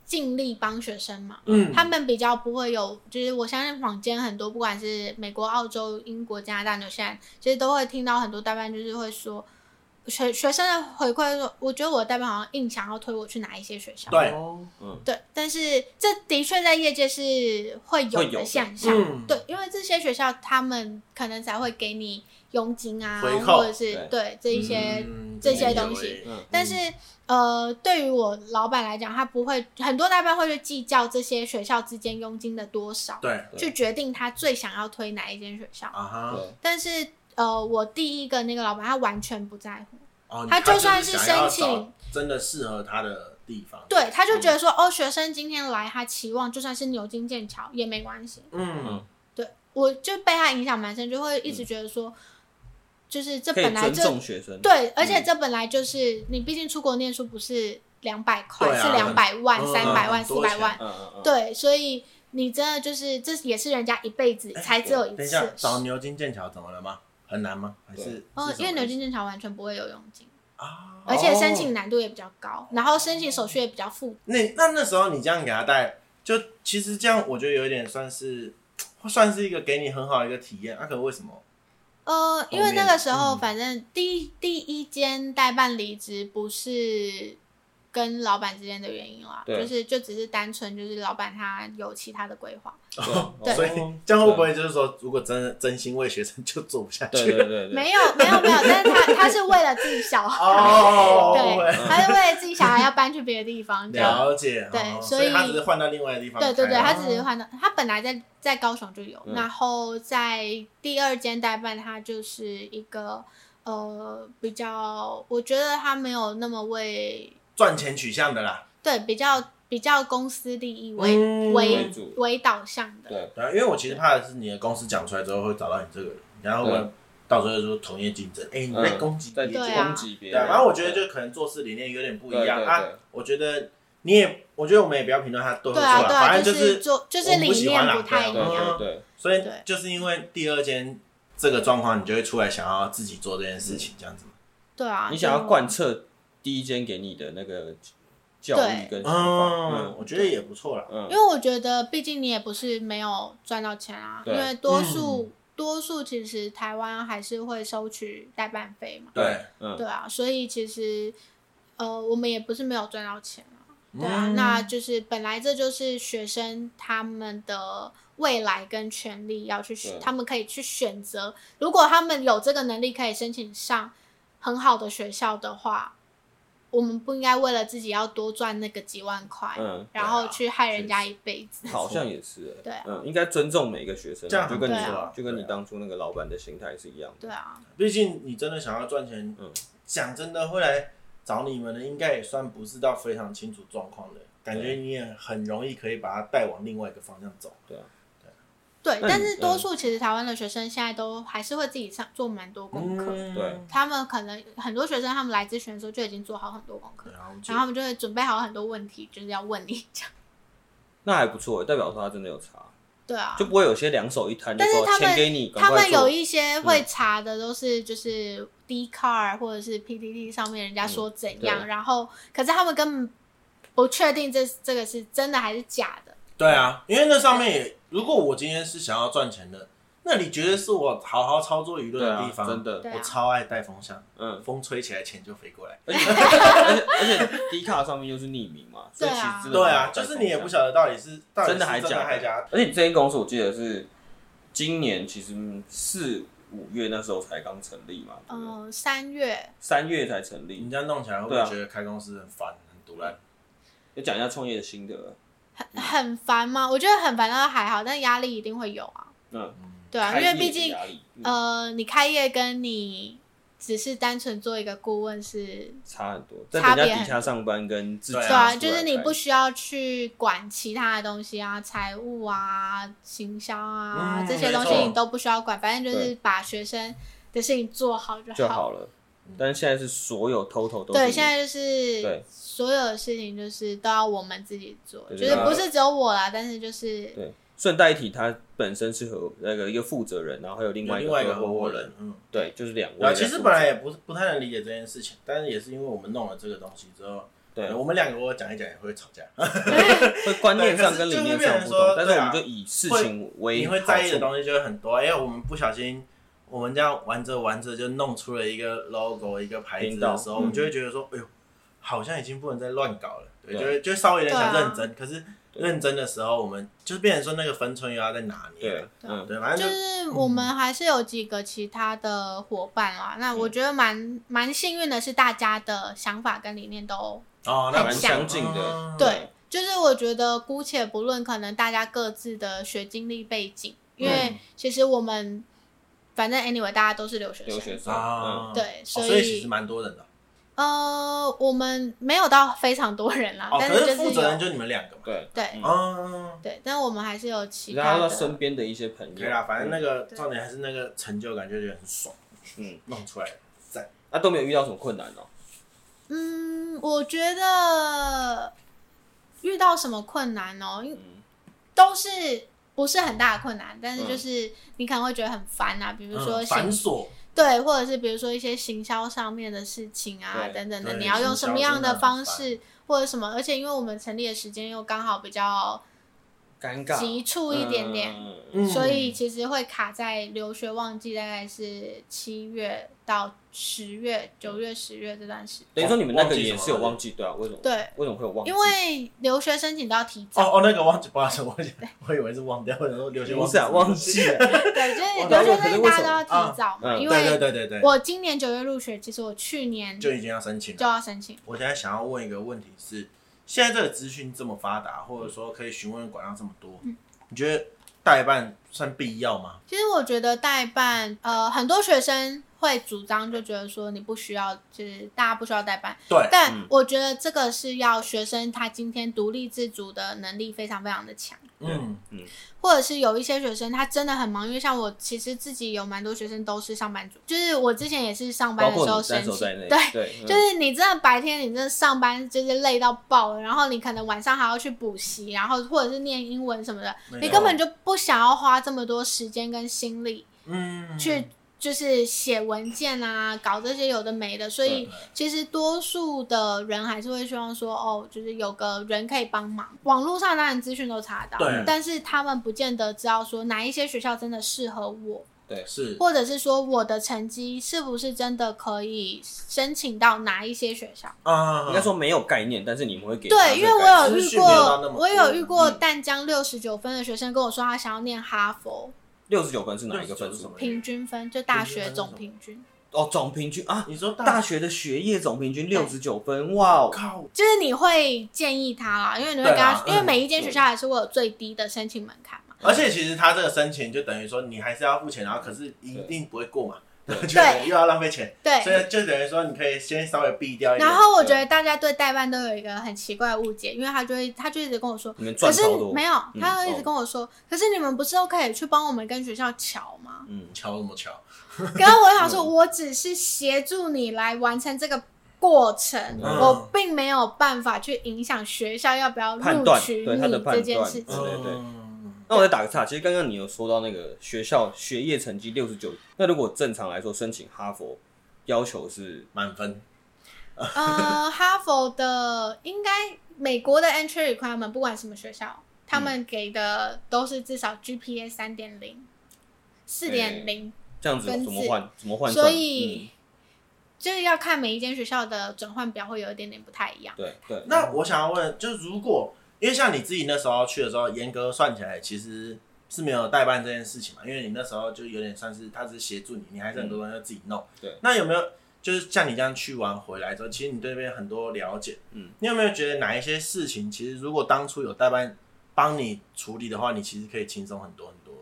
S3: 尽力帮学生嘛。
S2: 嗯。
S3: 他们比较不会有，就是我相信坊间很多，不管是美国、澳洲、英国、加拿大、纽西兰，其实都会听到很多代办就是会说。学学生的回馈说，我觉得我的代办好像硬想要推我去哪一些学校。
S2: 对，
S3: 嗯，对，但是这的确在业界是会有的现象。嗯、对，因为这些学校他们可能才会给你佣金啊，或者是对，对这一些、嗯、这些东西。嗯、但是呃，对于我老板来讲，他不会很多代办会去计较这些学校之间佣金的多少，
S2: 对，
S3: 去决定他最想要推哪一间学校。
S2: 啊哈，
S3: 但是。呃，我第一个那个老板，他完全不在乎，哦、他就算是申请
S2: 真的适合他的地方，
S3: 对，他就觉得说，嗯、哦，学生今天来，他期望就算是牛津剑桥也没关系，
S2: 嗯，
S3: 对，我就被他影响蛮深，就会一直觉得说，嗯、就是这本来就对，而且这本来就是、嗯、你毕竟出国念书不是两百块，啊、是两百万、三百、嗯、万、四百万，对，所以你真的就是这也是人家一辈子才只有一次。等一下，
S2: 找牛津剑桥怎么了吗？很难吗？还是
S3: 哦，因为牛津剑桥完全不会有佣金啊，而且申请难度也比较高，然后申请手续也比较复杂。
S2: 那那那时候你这样给他带，就其实这样我觉得有一点算是算是一个给你很好的一个体验。那可为什么？
S3: 呃，因为那个时候反正第一第一间代办离职不是。跟老板之间的原因啦，就是就只是单纯就是老板他有其他的规划，
S2: 对，所以这样会不会就是说，如果真真心为学生就做不下去？
S1: 对对对，
S3: 没有没有没有，但是他他是为了自己小孩，对，他是为了自己小孩要搬去别的地方，
S2: 了解，
S3: 对，所以
S2: 他只是换到另外的地方，
S3: 对对对，他只是换到他本来在在高雄就有，然后在第二间代办他就是一个呃比较，我觉得他没有那么为。
S2: 赚钱取向的啦，
S3: 对，比较比较公司利益为、嗯、为为导向的，
S2: 对对，因为我其实怕的是你的公司讲出来之后会找到你这个人，然后我到时候就说同业竞争，哎、欸，你在攻击别人，
S1: 在攻击别人。
S2: 对，然后我觉得就可能做事理念有点不一样啊。我觉得你也，我觉得我们也不要评论他对不对，反正就是
S3: 做，就是理念不太一样。
S2: 对，所以就是因为第二间这个状况，你就会出来想要自己做这件事情，这样子。
S3: 对啊，
S1: 你想要贯彻第一间给你的那个教育跟，
S2: 嗯，我觉得也不错啦。
S3: 因为我觉得，毕竟你也不是没有赚到钱啊，因为多数。多数其实台湾还是会收取代办费嘛，
S2: 对，
S3: 嗯，对啊，所以其实呃，我们也不是没有赚到钱啊，对啊，嗯、那就是本来这就是学生他们的未来跟权利要去选，他们可以去选择，如果他们有这个能力可以申请上很好的学校的话。我们不应该为了自己要多赚那个几万块，嗯，然后去害人家一辈子。
S1: 好像也是，
S3: 对，
S1: 嗯，应该尊重每一个学生，
S2: 这样
S1: 就跟你说，就跟你当初那个老板的心态是一样的。
S3: 对啊，
S2: 毕竟你真的想要赚钱，嗯，讲真的会来找你们的，应该也算不是到非常清楚状况的，感觉你也很容易可以把他带往另外一个方向走。
S1: 对啊。
S3: 对，但是多数其实台湾的学生现在都还是会自己上做蛮多功课。
S1: 嗯、对，
S3: 他们可能很多学生他们来咨询的时候就已经做好很多功课，然后他们就会准备好很多问题，就是要问你这样。
S1: 那还不错，代表说他真的有查。
S3: 对啊，
S1: 就不会有些两手一摊，
S3: 但是他们
S1: 给你
S3: 他们有一些会查的都是就是 Dcard 或者是 PDD 上面人家说怎样，嗯、然后可是他们根本不确定这这个是真的还是假的。
S2: 对啊，因为那上面也。如果我今天是想要赚钱的，那你觉得是我好好操作舆论的地方？
S1: 真的，
S2: 我超爱带风向，嗯，风吹起来钱就飞过来。
S1: 而且 而且 D 卡上面又是匿名嘛，所以其实
S2: 对啊，就是你也不晓得到底是真的还是假的。
S1: 而且这间公司我记得是今年其实四五月那时候才刚成立嘛，
S3: 嗯，三月
S1: 三月才成立。
S2: 你这样弄起来会不会觉得开公司很烦很独烂？
S1: 要讲一下创业的心得。
S3: 很很烦吗？我觉得很烦，倒还好，但压力一定会有啊。嗯，对啊，因为毕竟，呃，你开业跟你只是单纯做一个顾问是
S1: 差很多，在人家底下上班跟自己对
S3: 啊，就是你不需要去管其他的东西啊，财务啊、行销啊这些东西你都不需要管，反正就是把学生的事情做好就好了。
S1: 但是现在是所有 total 都
S3: 对，现在就是对。所有的事情就是都要我们自己做，就是不是只有我啦，但是就是
S1: 对。顺带一提，他本身是和那个一个负责人，然后还有另外一个合伙人，嗯，对，就是两位。
S2: 其实本来也不是不太能理解这件事情，但是也是因为我们弄了这个东西之后，对，我们两个我讲一讲也会吵架，
S1: 会观念上跟理念上不同，但是我们就以事情为
S2: 你会在意的东西就会很多，因为我们不小心我们这样玩着玩着就弄出了一个 logo 一个牌子的时候，我们就会觉得说，哎呦。好像已经不能再乱搞了，对，就就稍微有点想认真，可是认真的时候，我们就是变成说那个分寸又要在哪里？对，嗯，对，反正
S3: 就是我们还是有几个其他的伙伴啦。那我觉得蛮蛮幸运的是，大家的想法跟理念都
S1: 哦，那蛮相近的。
S3: 对，就是我觉得姑且不论可能大家各自的学经历背景，因为其实我们反正 anyway 大家都是留学生，
S1: 留学生
S3: 啊，对，所
S2: 以其实蛮多人的。
S3: 呃，我们没有到非常多人啦，但是
S2: 负责人就你们两个嘛。
S3: 对。对，嗯，对，但我们还是有其他的。
S1: 身边的一些朋友。
S2: 对啦，反正那个重点还是那个成就感，就觉得很爽。嗯，弄出来在
S1: 那都没有遇到什么困难哦。
S3: 嗯，我觉得遇到什么困难哦，都是不是很大的困难，但是就是你可能会觉得很烦啊，比如说
S2: 繁琐。
S3: 对，或者是比如说一些行销上面的事情啊，等等的，你要用什么样的方式，或者什么？而且因为我们成立的时间又刚好比较
S1: 尴尬、
S3: 急促一点点，嗯、所以其实会卡在留学旺季，大概是七月到。十月、九月、十月这段时间，
S1: 等于说你们那个也是有旺季，对啊？为什么？
S3: 对，
S1: 为什么会有旺季？
S3: 因为留学申请都要提早。
S2: 哦哦，那个忘记，不好意思，我我以为是忘掉，或者说留学。
S1: 不是啊，旺季。
S3: 对，就是留学申请大家都要提早嘛，因为
S2: 对对对对，
S3: 我今年九月入学，其实我去年
S2: 就已经要申请，
S3: 就要申请。
S2: 我现在想要问一个问题是：现在这个资讯这么发达，或者说可以询问的管道这么多，你觉得代办算必要吗？
S3: 其实我觉得代办，呃，很多学生。会主张就觉得说你不需要，就是大家不需要代办。
S2: 对，
S3: 但我觉得这个是要学生他今天独立自主的能力非常非常的强。
S2: 嗯嗯。
S3: 或者是有一些学生他真的很忙，因为像我其实自己有蛮多学生都是上班族，就是我之前也是上班的时候申请。对对，就是你真的白天你真的上班就是累到爆了，然后你可能晚上还要去补习，然后或者是念英文什么的，你根本就不想要花这么多时间跟心力，嗯，去。就是写文件啊，搞这些有的没的，所以其实多数的人还是会希望说，哦，就是有个人可以帮忙。网络上当然资讯都查得到，但是他们不见得知道说哪一些学校真的适合我，
S2: 对，是，
S3: 或者是说我的成绩是不是真的可以申请到哪一些学校
S1: 啊？应该说没有概念，但是你们会给
S3: 对，因为我有遇过，我有遇过淡江六十九分的学生跟我说，他想要念哈佛。
S1: 六十九分是哪一个分数？
S3: 平均分就大学总平均。
S1: 哦，总平均啊？你说大学的学业总平均六十九分？哇靠！
S3: 就是你会建议他啦，因为你会跟他，因为每一间学校还是会有最低的申请门槛嘛。
S2: 而且其实他这个申请就等于说你还是要付钱，然后可是一定不会过嘛。对，又要浪费钱。
S3: 对，
S2: 所以就等于说你可以先稍微避掉一点。
S3: 然后我觉得大家对代办都有一个很奇怪的误解，因为他就会他就一直跟我说，可是没有，他就一直跟我说，可是你们不是都可以去帮我们跟学校瞧吗？
S2: 嗯，瞧什么瞧？
S3: 然后我想说，我只是协助你来完成这个过程，我并没有办法去影响学校要不要录取你这件事情。对对。
S1: 那我再打个岔，其实刚刚你有说到那个学校学业成绩六十九，那如果正常来说申请哈佛，要求是
S2: 满分。
S3: 呃，哈佛的应该美国的 entry requirement 不管什么学校，他们给的都是至少 GPA 三点零、四点零，
S1: 这样子怎么换？怎么换？
S3: 所以、嗯、就是要看每一间学校的转换表会有一点点不太一样。
S1: 对对。
S2: 那我想要问，就是如果。因为像你自己那时候去的时候，严格算起来其实是没有代办这件事情嘛。因为你那时候就有点算是他只是协助你，你还是很多东西要自己弄。嗯、对。那有没有就是像你这样去完回来之后，其实你对那边很多了解。嗯。你有没有觉得哪一些事情，其实如果当初有代办帮你处理的话，你其实可以轻松很多很多？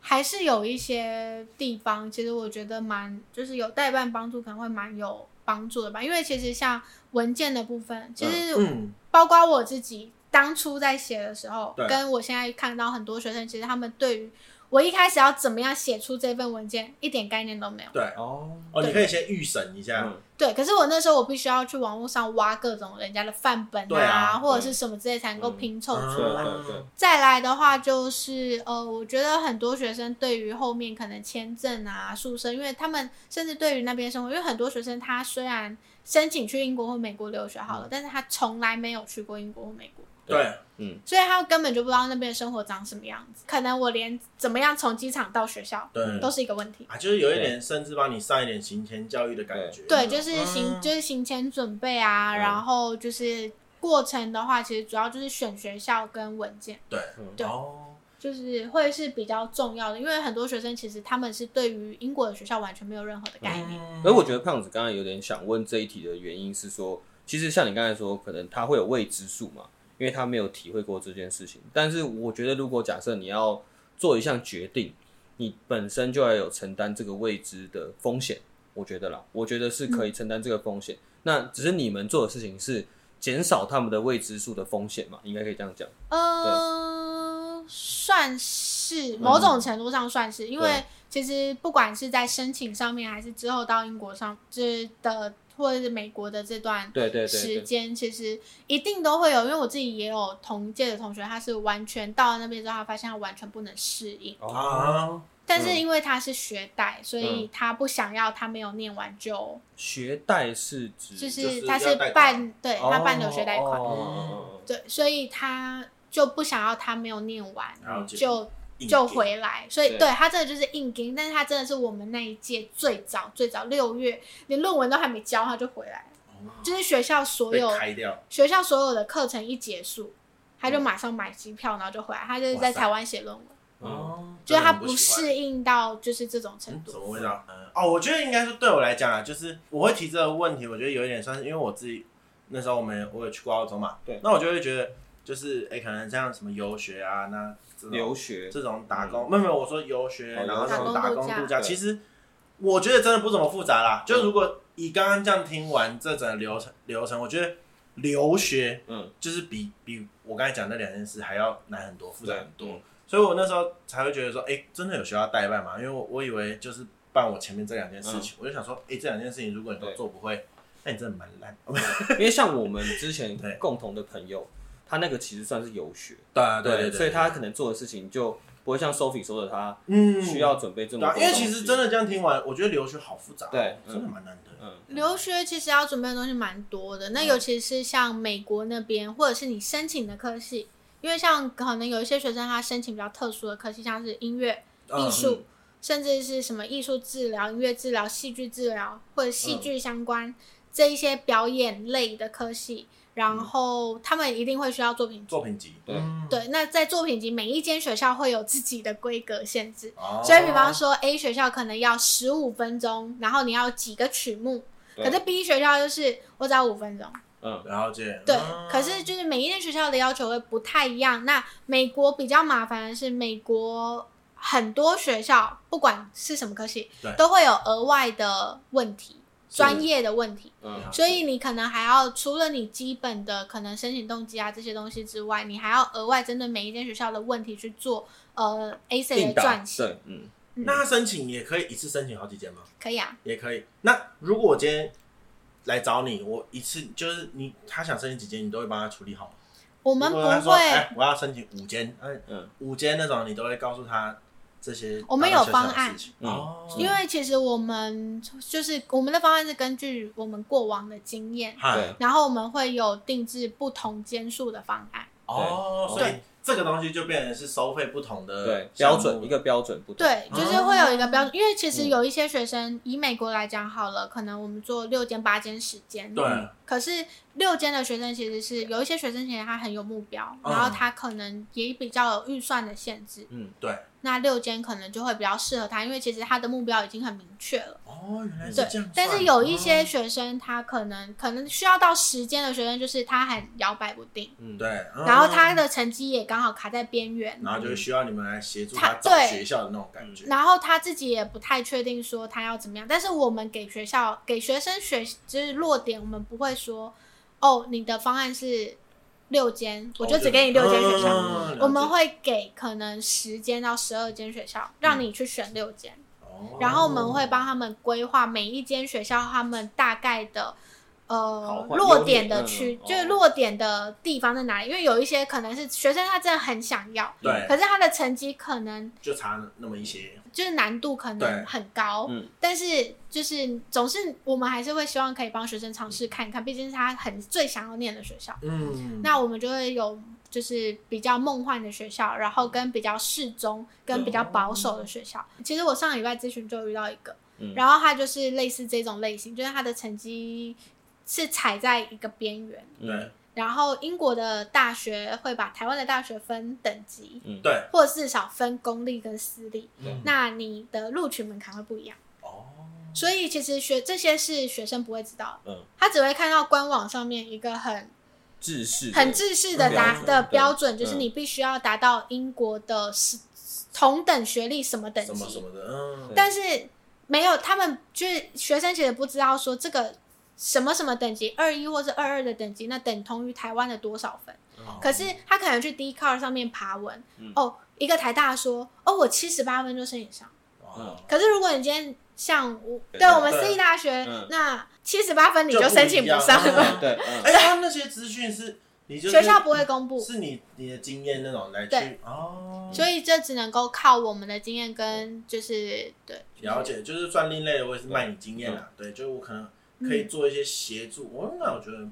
S3: 还是有一些地方，其实我觉得蛮就是有代办帮助，可能会蛮有帮助的吧。因为其实像文件的部分，其实包括我自己。当初在写的时候，跟我现在看到很多学生，其实他们对于我一开始要怎么样写出这份文件，一点概念都没有。
S2: 对哦，哦，你可以先预审一下。
S3: 对，可是我那时候我必须要去网络上挖各种人家的范本啊，啊或者是什么之类，才能够拼凑出来。嗯、再来的话就是，呃，我觉得很多学生对于后面可能签证啊、宿舍，因为他们甚至对于那边生活，因为很多学生他虽然申请去英国或美国留学好了，嗯、但是他从来没有去过英国或美国。
S2: 对，嗯，
S3: 所以他根本就不知道那边的生活长什么样子。可能我连怎么样从机场到学校，对，都是一个问题
S2: 啊。就是有一点，甚至帮你上一点行前教育的感觉。
S3: 对，就是行，就是行前准备啊。然后就是过程的话，其实主要就是选学校跟文件。
S2: 对，
S3: 对，就是会是比较重要的，因为很多学生其实他们是对于英国的学校完全没有任何的概念。
S1: 所以我觉得胖子刚才有点想问这一题的原因是说，其实像你刚才说，可能他会有未知数嘛。因为他没有体会过这件事情，但是我觉得，如果假设你要做一项决定，你本身就要有承担这个未知的风险。我觉得啦，我觉得是可以承担这个风险。嗯、那只是你们做的事情是减少他们的未知数的风险嘛？应该可以这样讲。
S3: 呃，算是某种程度上算是，嗯、因为其实不管是在申请上面，还是之后到英国上，就是的。或者是美国的这段时间，其实一定都会有，因为我自己也有同届的同学，他是完全到了那边之后，他发现他完全不能适应。啊！但是因为他是学贷，所以他不想要他没有念完就
S1: 学贷是指
S3: 就是他是办对他办留学贷款，对，所以他就不想要他没有念完就。就回来，所以对，对他真的就是硬钉，但是他真的是我们那一届最早最早六月，连论文都还没交他就回来，哦、就是学校所有学校所有的课程一结束，他就马上买机票，然后就回来，他就是在台湾写论文，哦、嗯，就是他不适应到就是这种程度。
S2: 怎么回答？嗯，哦，我觉得应该是对我来讲啊，就是我会提这个问题，我觉得有一点算是因为我自己那时候我们我有去过澳洲嘛，对，那我就会觉得。就是哎、欸，可能像什么游学啊，那
S1: 留学
S2: 这种打工，没有没有，我说游学，然后这种打工度假，
S3: 嗯、
S2: 其实我觉得真的不怎么复杂啦。就如果以刚刚这样听完这整个流程流程，我觉得留学，嗯，就是比比我刚才讲那两件事还要难很多，复杂很多。嗯、所以我那时候才会觉得说，哎、欸，真的有需要代办嘛？因为我我以为就是办我前面这两件事情，嗯、我就想说，哎、欸，这两件事情如果你都做不会，那你真的蛮烂。
S1: 因为像我们之前 共同的朋友。他那个其实算是游学，
S2: 对对对，
S1: 所以他可能做的事情就不会像 Sophie 说的，他嗯需要准备这么多。
S2: 因为其实真的这样听完，我觉得留学好复杂，
S1: 对，
S2: 真的蛮难的。
S3: 嗯，留学其实要准备的东西蛮多的，那尤其是像美国那边，或者是你申请的科系，因为像可能有一些学生他申请比较特殊的科系，像是音乐、艺术，甚至是什么艺术治疗、音乐治疗、戏剧治疗或者戏剧相关这一些表演类的科系。然后他们一定会需要作品集，
S2: 作品集，对
S3: 对。那在作品集，每一间学校会有自己的规格限制，哦、所以比方说 A 学校可能要十五分钟，然后你要几个曲目，可是 B 学校就是我只要五分钟。
S2: 嗯，了解。
S3: 对，嗯、可是就是每一间学校的要求会不太一样。那美国比较麻烦的是，美国很多学校不管是什么科系，都会有额外的问题。专业的问题，嗯，所以你可能还要除了你基本的可能申请动机啊这些东西之外，你还要额外针对每一间学校的问题去做呃 essay 的撰写，
S2: 嗯，那他申请也可以一次申请好几间吗？
S3: 可以啊，
S2: 也可以。那如果我今天来找你，我一次就是你他想申请几间，你都会帮他处理好吗？
S3: 我们不会，
S2: 欸、我要申请五间，嗯嗯，五间那种你都会告诉他。这些
S3: 我们有方案，哦，因为其实我们就是我们的方案是根据我们过往的经验，对，然后我们会有定制不同间数的方案，
S2: 哦，所以这个东西就变成是收费不同的，
S1: 对，标准一个标准不同，
S3: 对，就是会有一个标准，因为其实有一些学生以美国来讲好了，可能我们做六间、八间、十间，
S2: 对，
S3: 可是六间的学生其实是有一些学生其实他很有目标，然后他可能也比较有预算的限制，
S2: 嗯，对。
S3: 那六间可能就会比较适合他，因为其实他的目标已经很明确了。
S2: 哦，原来是这样。
S3: 但是有一些学生，他可能、哦、可能需要到时间的学生，就是他很摇摆不定。
S2: 嗯，对。
S3: 然后他的成绩也刚好卡在边缘。
S2: 然后就需要你们来协助他找学校的那种感觉。
S3: 然后他自己也不太确定说他要怎么样，但是我们给学校给学生学就是落点，我们不会说哦，你的方案是。六间，我就只给你六间学校。嗯、我们会给可能十间到十二间学校，让你去选六间。嗯、然后我们会帮他们规划每一间学校他们大概的呃落点的区，嗯、就是落点的地方在哪里。因为有一些可能是学生他真的很想要，
S2: 对，
S3: 可是他的成绩可能
S2: 就差那么一些。
S3: 就是难度可能很高，嗯，但是就是总是我们还是会希望可以帮学生尝试看一看，毕竟是他很最想要念的学校，嗯，那我们就会有就是比较梦幻的学校，然后跟比较适中跟比较保守的学校。其实我上礼拜咨询就遇到一个，然后他就是类似这种类型，就是他的成绩是踩在一个边缘，
S2: 对。
S3: 然后英国的大学会把台湾的大学分等级，
S2: 嗯，对，
S3: 或者至少分公立跟私立，嗯，那你的录取门槛会不一样，哦，所以其实学这些是学生不会知道，嗯，他只会看到官网上面一个很
S1: 制式、
S3: 很制式的达的标准，就是你必须要达到英国的是同等学历什么等级，什么什么的，嗯，但是没有，他们就是学生其实不知道说这个。什么什么等级二一或是二二的等级，那等同于台湾的多少分？哦、可是他可能去 Dcard 上面爬文，嗯、哦，一个台大说，哦，我七十八分就申请上。哦、可是如果你今天像我，对，我们私立大学，嗯、那七十八分你就申请不上了。
S2: 对，哎，他那些资讯是你就
S3: 学校不会公布，
S2: 是你你的经验那种来去
S3: 对。哦，所以这只能够靠我们的经验跟就是对。
S2: 了解，就是算另类的，我也是卖你经验啊，对，就是我可能。可以做一些协助，我那我觉得，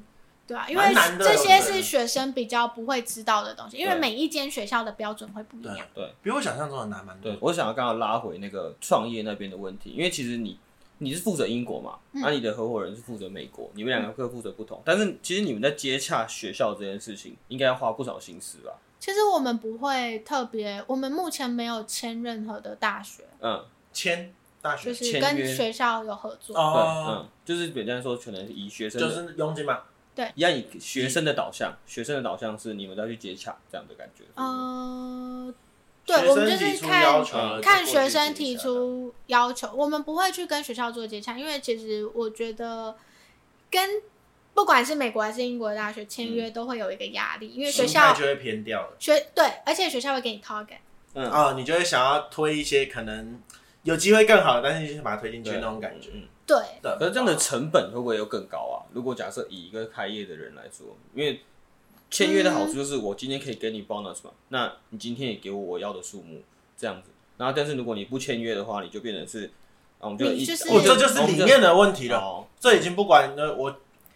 S3: 对啊，因为这些是学生比较不会知道的东西，因为每一间学校的标准会不一样，
S1: 对，
S2: 比我想象中的难蛮多。
S1: 对，我想要刚刚拉回那个创业那边的问题，因为其实你你是负责英国嘛，那你的合伙人是负责美国，你们两个各负责不同，但是其实你们在接洽学校这件事情，应该要花不少心思吧？
S3: 其实我们不会特别，我们目前没有签任何的大学，
S2: 嗯，签。大
S3: 学就是跟学校有合作，
S1: 对，嗯，就是简单说，可能以学生
S2: 就是佣金嘛，
S3: 对，
S1: 一样以学生的导向，学生的导向是你们要去接洽这样的感觉。
S3: 嗯，对，我们就是看看学生提出要求，我们不会去跟学校做接洽，因为其实我觉得跟不管是美国还是英国的大学签约都会有一个压力，因为学校
S2: 就会偏掉了。
S3: 学对，而且学校会给你 target。
S2: 嗯啊，你就会想要推一些可能有机会更好的，但是就是把它推进去那种感觉。
S3: 对，
S1: 可是这样的成本会不会又更高啊？如果假设以一个开业的人来说，因为签约的好处就是我今天可以给你 bonus 嘛，那你今天也给我我要的数目这样子。然后，但是如果你不签约的话，你就变成是啊，我们就一，
S2: 我这就是理念的问题了。哦这已经不管那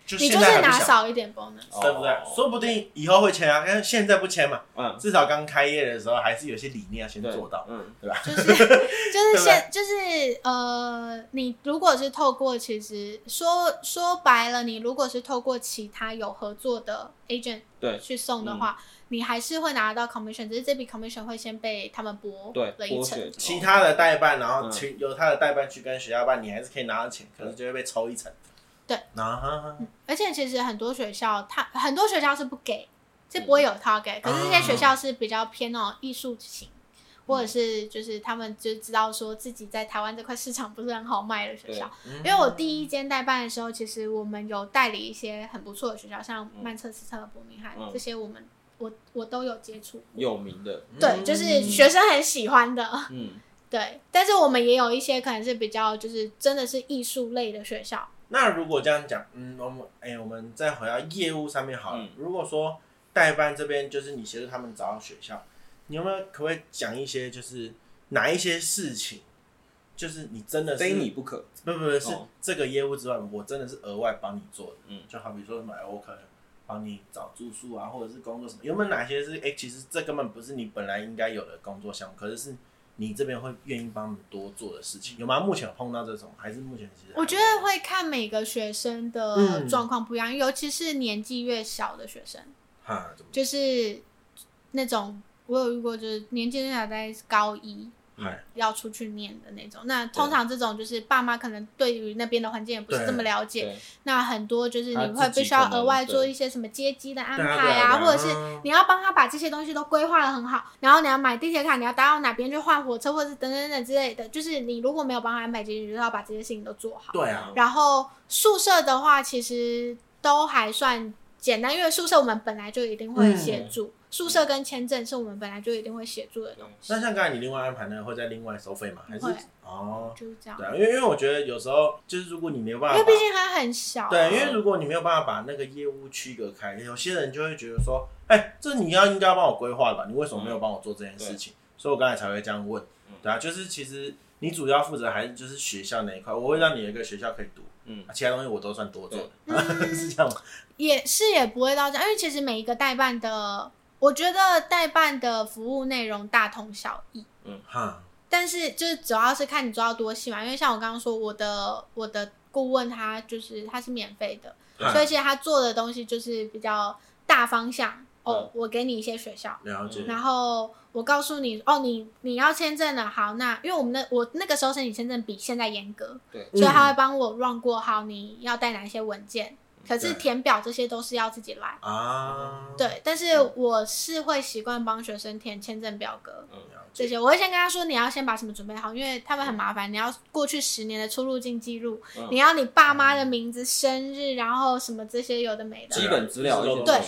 S3: 就是拿少一点 bonus，
S2: 对不对？说不定以后会签啊，但是现在不签嘛。嗯，至少刚开业的时候还是有些理念要先做到，嗯，对吧？
S3: 就是就是 现就是呃，你如果是透过其实说说白了，你如果是透过其他有合作的 agent 对去送的话，你还是会拿到 commission，只是这笔 commission 会先被他们拨对了一层。
S2: 其他的代办，然后去由他的代办去跟学校办，你还是可以拿到钱，可能就会被抽一层。
S3: 对，而且其实很多学校，他很多学校是不给，是不会有 target。可是这些学校是比较偏那种艺术型，或者是就是他们就知道说自己在台湾这块市场不是很好卖的学校。因为我第一间代办的时候，其实我们有代理一些很不错的学校，像曼彻斯特、伯明翰这些，我们我我都有接触。
S1: 有名的，
S3: 对，就是学生很喜欢的，嗯，对。但是我们也有一些可能是比较就是真的是艺术类的学校。
S2: 那如果这样讲，嗯，我们哎、欸，我们再回到业务上面好了。嗯、如果说代办这边就是你协助他们找到学校，你有没有可不可以讲一些就是哪一些事情，就是你真的是
S1: 非你不可？
S2: 不不不，是这个业务之外，我真的是额外帮你做的。嗯，就好比说买，我可能帮你找住宿啊，或者是工作什么，有没有哪些是哎、欸，其实这根本不是你本来应该有的工作项目，可是是。你这边会愿意帮我们多做的事情有吗？目前有碰到这种，还是目前其实
S3: 我觉得会看每个学生的状况不一样，嗯、尤其是年纪越小的学生，哈就是那种我有遇过，就是年纪最小在高一。要出去念的那种，那通常这种就是爸妈可能对于那边的环境也不是这么了解，那很多就是你会必须要额外做一些什么接机的安排啊，或者是你要帮他把这些东西都规划的很好，然后你要买地铁卡，你要搭到哪边去换火车，或者是等等等之类的，就是你如果没有帮他安排接机，你就要把这些事情都做好。
S2: 对啊。
S3: 然后宿舍的话，其实都还算简单，因为宿舍我们本来就一定会协助。宿舍跟签证是我们本来就一定会协助的东西。
S2: 那像刚才你另外安排呢，会再另外收费吗？还是
S3: 会
S2: 哦，
S3: 就是这样。
S2: 对啊，因为因为我觉得有时候就是如果你没有办法，
S3: 因为毕竟它很小。
S2: 对，因为如果你没有办法把那个业务区隔开，有些人就会觉得说，哎、欸，这你要应该要帮我规划的吧？你为什么没有帮我做这件事情？嗯、所以我刚才才会这样问。对啊，就是其实你主要负责还是就是学校那一块，我会让你有一个学校可以读，嗯，其他东西我都算多做的，嗯、是这样吗？
S3: 也是也不会到这样，因为其实每一个代办的。我觉得代办的服务内容大同小异，嗯哈，但是就是主要是看你做到多细嘛，因为像我刚刚说，我的我的顾问他就是他是免费的，哈所以其实他做的东西就是比较大方向。嗯、哦，我给你一些学校，了解，然后我告诉你，哦，你你要签证了，好，那因为我们的我那个时候申请签证比现在严格，对，所以他会帮我 run 过，好，你要带哪一些文件。可是填表这些都是要自己来。啊，对，但是我是会习惯帮学生填签证表格，这些。我会先跟他说，你要先把什么准备好，因为他们很麻烦，你要过去十年的出入境记录，你要你爸妈的名字、生日，然后什么这些有的没的，
S1: 基本资料，
S3: 对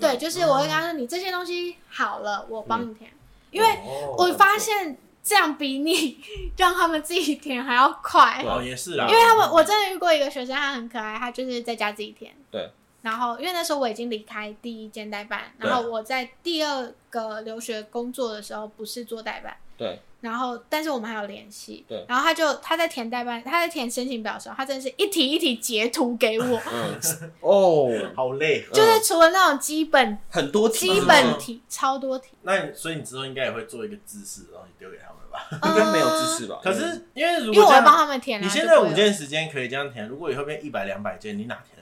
S3: 对，就是我会跟他说，你这些东西好了，我帮你填，因为我发现。这样比你让他们自己填还要快
S2: 哦，也是啦。
S3: 因为他们，我真的遇过一个学生，他很可爱，他就是在家自己填。
S1: 对。
S3: 然后，因为那时候我已经离开第一间代办，然后我在第二个留学工作的时候，不是做代办。对。然后，但是我们还有联系。对。然后他就他在填代办，他在填申请表的时候，他真的是一题一题截图给我。
S1: 嗯。哦，好累。
S3: 就是除了那种基本
S1: 很多题，
S3: 基本题超多题。
S2: 那你所以你之后应该也会做一个知识，然后你丢给他们
S1: 吧。应该没有知识吧？
S2: 可是因为如果
S3: 因为我要帮他们填，
S2: 你现在五件时间可以这样填，如果以后变一百两百件，你哪填？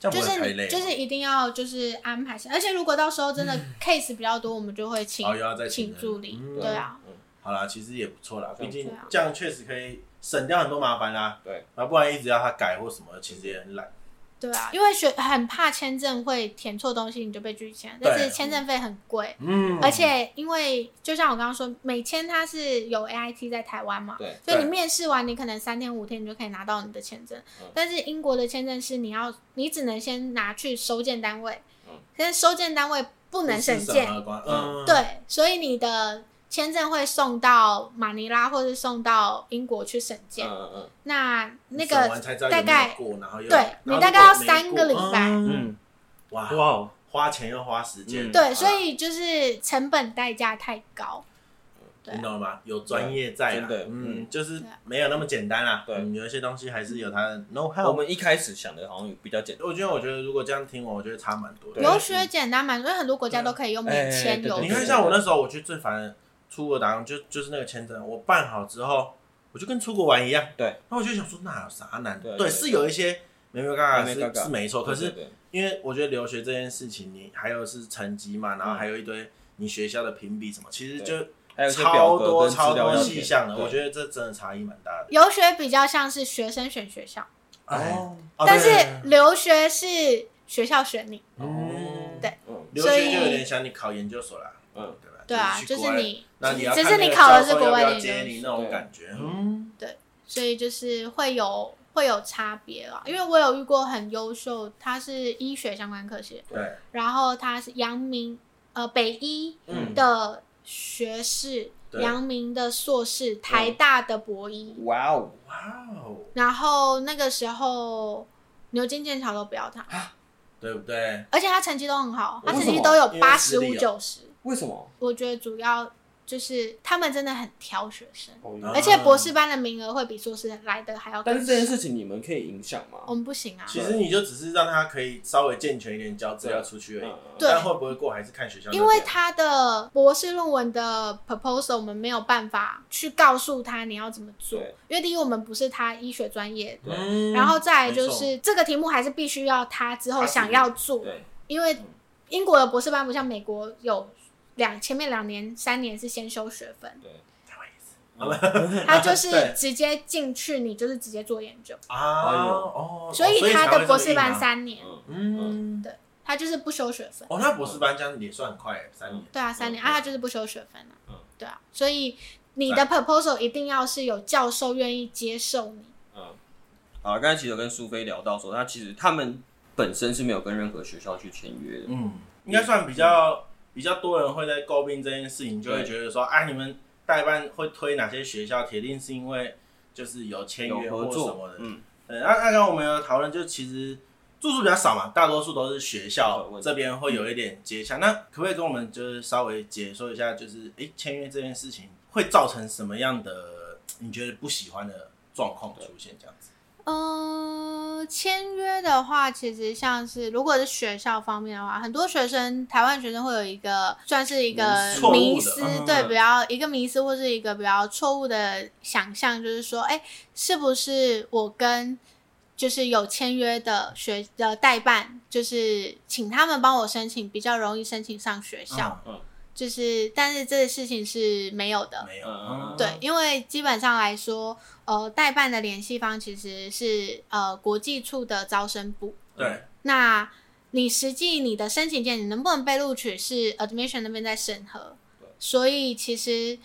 S3: 就是就是一定要就是安排下，而且如果到时候真的 case 比较多，我们就会请请助理。对啊，
S2: 好啦，其实也不错啦，毕竟这样确实可以省掉很多麻烦啦。对，啊，不然一直要他改或什么，其实也很懒。
S3: 对啊，因为学很怕签证会填错东西，你就被拒签，但是签证费很贵。嗯，而且因为就像我刚刚说，美签它是有 AIT 在台湾嘛，对，所以你面试完，你可能三天五天你就可以拿到你的签证。但是英国的签证是你要，你只能先拿去收件单位，可是收件单位不能审件，嗯，对，所以你的。签证会送到马尼拉，或是送到英国去审件。嗯嗯。那那个大概对，你大概要三个礼拜。嗯。
S2: 哇哇，花钱又花时间。
S3: 对，所以就是成本代价太高。
S2: 你懂了吗？有专业在，的，嗯，就是没有那么简单啦。对，有一些东西还是有它的 know how。
S1: 我们一开始想的好像比较简单。
S2: 我觉得，我觉得如果这样听我，我觉得差蛮多的。
S3: 留学简单蛮多，因为很多国家都可以用免签游。
S2: 你看，像我那时候，我去最烦的。出国打工就就是那个签证，我办好之后，我就跟出国玩一样。对，那我就想说，那有啥难？对，是有一些没没嘎嘎是是没错，可是因为我觉得留学这件事情，你还有是成绩嘛，然后还有一堆你学校的评比什么，其实就超多超多细项的。我觉得这真的差异蛮大的。
S3: 游学比较像是学生选学校，哦，但是留学是学校选你。哦，对，
S2: 留学就有点像你考研究所啦。嗯。
S3: 对啊，就是你，
S2: 只
S3: 是你考的是国外的
S2: 那种感觉，嗯，
S3: 对，所以就是会有会有差别啦。因为我有遇过很优秀，他是医学相关科系，对，然后他是阳明呃北医的学士，阳明的硕士，台大的博医，哇哦哇哦，然后那个时候牛津剑桥都不要他，
S2: 对不对？
S3: 而且他成绩都很好，他成绩都有八十五九十。
S1: 为什么？
S3: 我觉得主要。就是他们真的很挑学生，而且博士班的名额会比硕士来的还要。
S1: 但是这件事情你们可以影响吗？
S3: 我们不行啊。
S2: 其实你就只是让他可以稍微健全一点，交资料出去而已。但会不会过还是看学校。
S3: 因为他的博士论文的 proposal，我们没有办法去告诉他你要怎么做。因为第一，我们不是他医学专业的，然后再来就是这个题目还是必须要他之后想要做。因为英国的博士班不像美国有。两前面两年三年是先修学分，对，他就是直接进去，你就是直接做研究啊，哦，所以他的博士班三年，嗯，对，他就是不修学分。
S2: 哦，那博士班这样也算很快，三年。
S3: 对啊，三年啊，他就是不修学分啊，嗯，对啊，所以你的 proposal 一定要是有教授愿意接受你。嗯，
S1: 好，刚才其实有跟苏菲聊到说，他其实他们本身是没有跟任何学校去签约的，
S2: 嗯，应该算比较。比较多人会在诟病这件事情，就会觉得说，哎、啊，你们代办会推哪些学校，铁定是因为就是有签约或什么的。嗯，那那刚刚我们有讨论，就其实住宿比较少嘛，大多数都是学校这边会有一点接洽。嗯、那可不可以跟我们就是稍微解说一下，就是哎，签约这件事情会造成什么样的你觉得不喜欢的状况出现？这样子。
S3: 嗯，签约的话，其实像是如果是学校方面的话，很多学生，台湾学生会有一个算是一个迷思，对，比较一个迷思或是一个比较错误的想象，就是说，哎，是不是我跟就是有签约的学的代办，就是请他们帮我申请，比较容易申请上学校。嗯嗯就是，但是这个事情是没有的，没有，对，因为基本上来说，呃，代办的联系方其实是呃国际处的招生部，对，那你实际你的申请件你能不能被录取是 admission 那边在审核，对。所以其实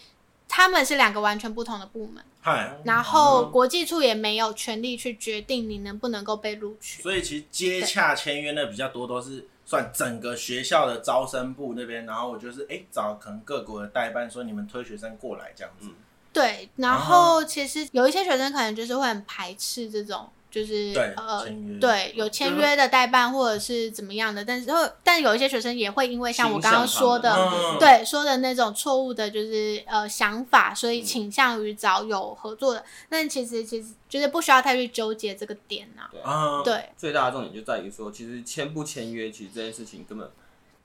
S3: 他们是两个完全不同的部门，嗨，然后国际处也没有权利去决定你能不能够被录取，
S2: 所以其实接洽签约的比较多都是。算整个学校的招生部那边，然后我就是哎、找可能各国的代办说你们推学生过来这样子。
S3: 对，然后其实有一些学生可能就是会很排斥这种。就是对呃对有签约的代办或者是怎么样的，但是但有一些学生也会因为像我刚刚说的，嗯、对说的那种错误的，就是呃想法，所以倾向于找有合作的。嗯、但其实其实就是不需要太去纠结这个点呐、啊。对，对
S1: 最大的重点就在于说，其实签不签约，其实这件事情根本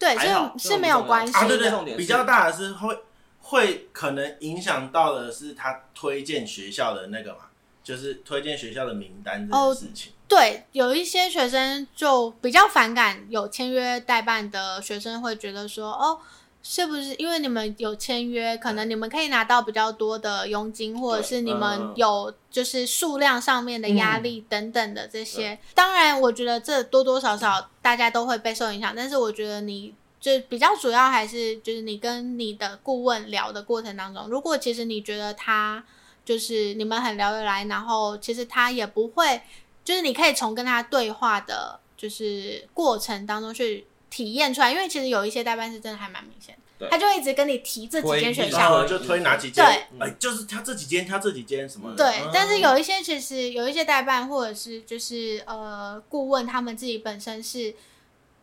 S3: 对是是没有关系的。啊、对对
S2: 对，比较大的是会会可能影响到的是他推荐学校的那个嘛。就是推荐学校的名单这件事情。
S3: 哦，对，有一些学生就比较反感有签约代办的学生会觉得说，哦，是不是因为你们有签约，可能你们可以拿到比较多的佣金，或者是你们有就是数量上面的压力等等的这些。当然，我觉得这多多少少大家都会被受影响，但是我觉得你就比较主要还是就是你跟你的顾问聊的过程当中，如果其实你觉得他就是你们很聊得来，然后其实他也不会，就是你可以从跟他对话的，就是过程当中去。体验出来，因为其实有一些代办是真的还蛮明显的，他就会一直跟你提这几间学校，
S2: 就推哪几间，对，哎，就是他这几间，他这几间什么？
S3: 对，但是有一些其实有一些代办或者是就是呃顾问，他们自己本身是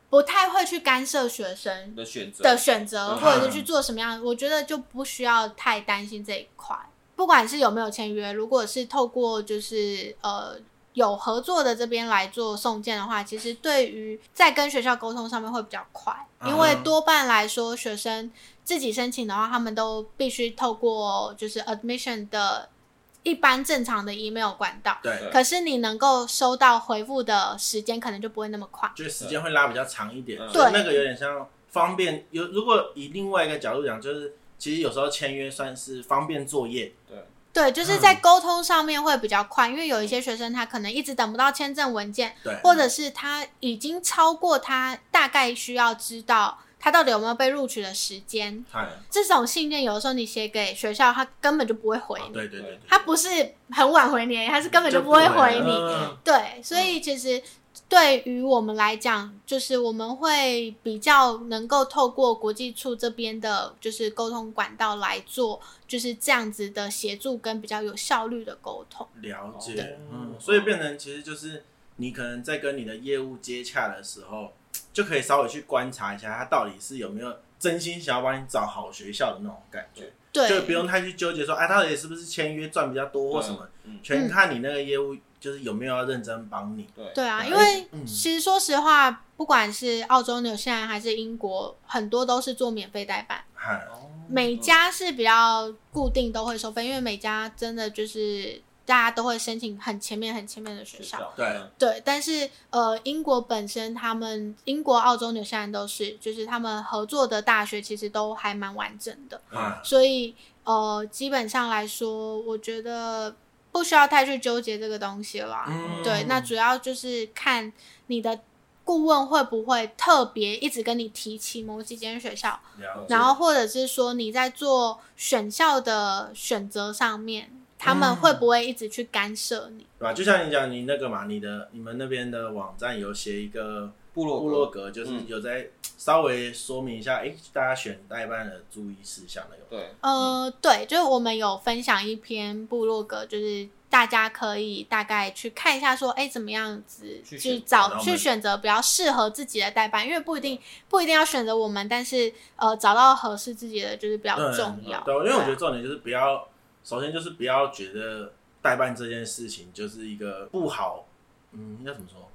S3: 不太会去干涉学生的选择的选择，或者是去做什么样，我觉得就不需要太担心这一块。不管是有没有签约，如果是透过就是呃。有合作的这边来做送件的话，其实对于在跟学校沟通上面会比较快，因为多半来说学生自己申请的话，他们都必须透过就是 admission 的一般正常的 email 管道。对。可是你能够收到回复的时间可能就不会那么快，
S2: 就是时间会拉比较长一点。对。那个有点像方便，有如果以另外一个角度讲，就是其实有时候签约算是方便作业。对。
S3: 对，就是在沟通上面会比较快，嗯，因为有一些学生他可能一直等不到签证文件，对，或者是他已经超过他大概需要知道他到底有没有被录取的时间。这种信件有的时候你写给学校，他根本就不会回你。对对对，他不是很晚回你，他是根本就不会回你。对，所以其实。对于我们来讲，就是我们会比较能够透过国际处这边的，就是沟通管道来做，就是这样子的协助跟比较有效率的沟通。
S2: 了解，嗯，所以变成其实就是你可能在跟你的业务接洽的时候，就可以稍微去观察一下，他到底是有没有真心想要帮你找好学校的那种感觉，对，就不用太去纠结说，哎，他到底是不是签约赚比较多或什么，全看你那个业务。嗯就是有没有要认真帮你？对
S3: 对啊，因为其实说实话，不管是澳洲、纽西兰还是英国，很多都是做免费代办。每家是比较固定都会收费，因为每家真的就是大家都会申请很前面、很前面的学校。对对，但是呃，英国本身他们英国、澳洲、纽西兰都是，就是他们合作的大学其实都还蛮完整的。所以呃，基本上来说，我觉得。不需要太去纠结这个东西了，嗯，对，那主要就是看你的顾问会不会特别一直跟你提起某几间学校，然后或者是说你在做选校的选择上面，他们会不会一直去干涉你？
S2: 对吧？就像你讲，你那个嘛，你的你们那边的网站有写一个部落部落格，就是有在稍微说明一下，哎，大家选代办的注意事项了有。对，
S3: 呃，对，就是我们有分享一篇部落格，就是大家可以大概去看一下，说，哎，怎么样子去找去选择比较适合自己的代办，因为不一定不一定要选择我们，但是呃，找到合适自己的就是比较重要。
S2: 对，对，因为我觉得重点就是不要，首先就是不要觉得代办这件事情就是一个不好，嗯，应该怎么说？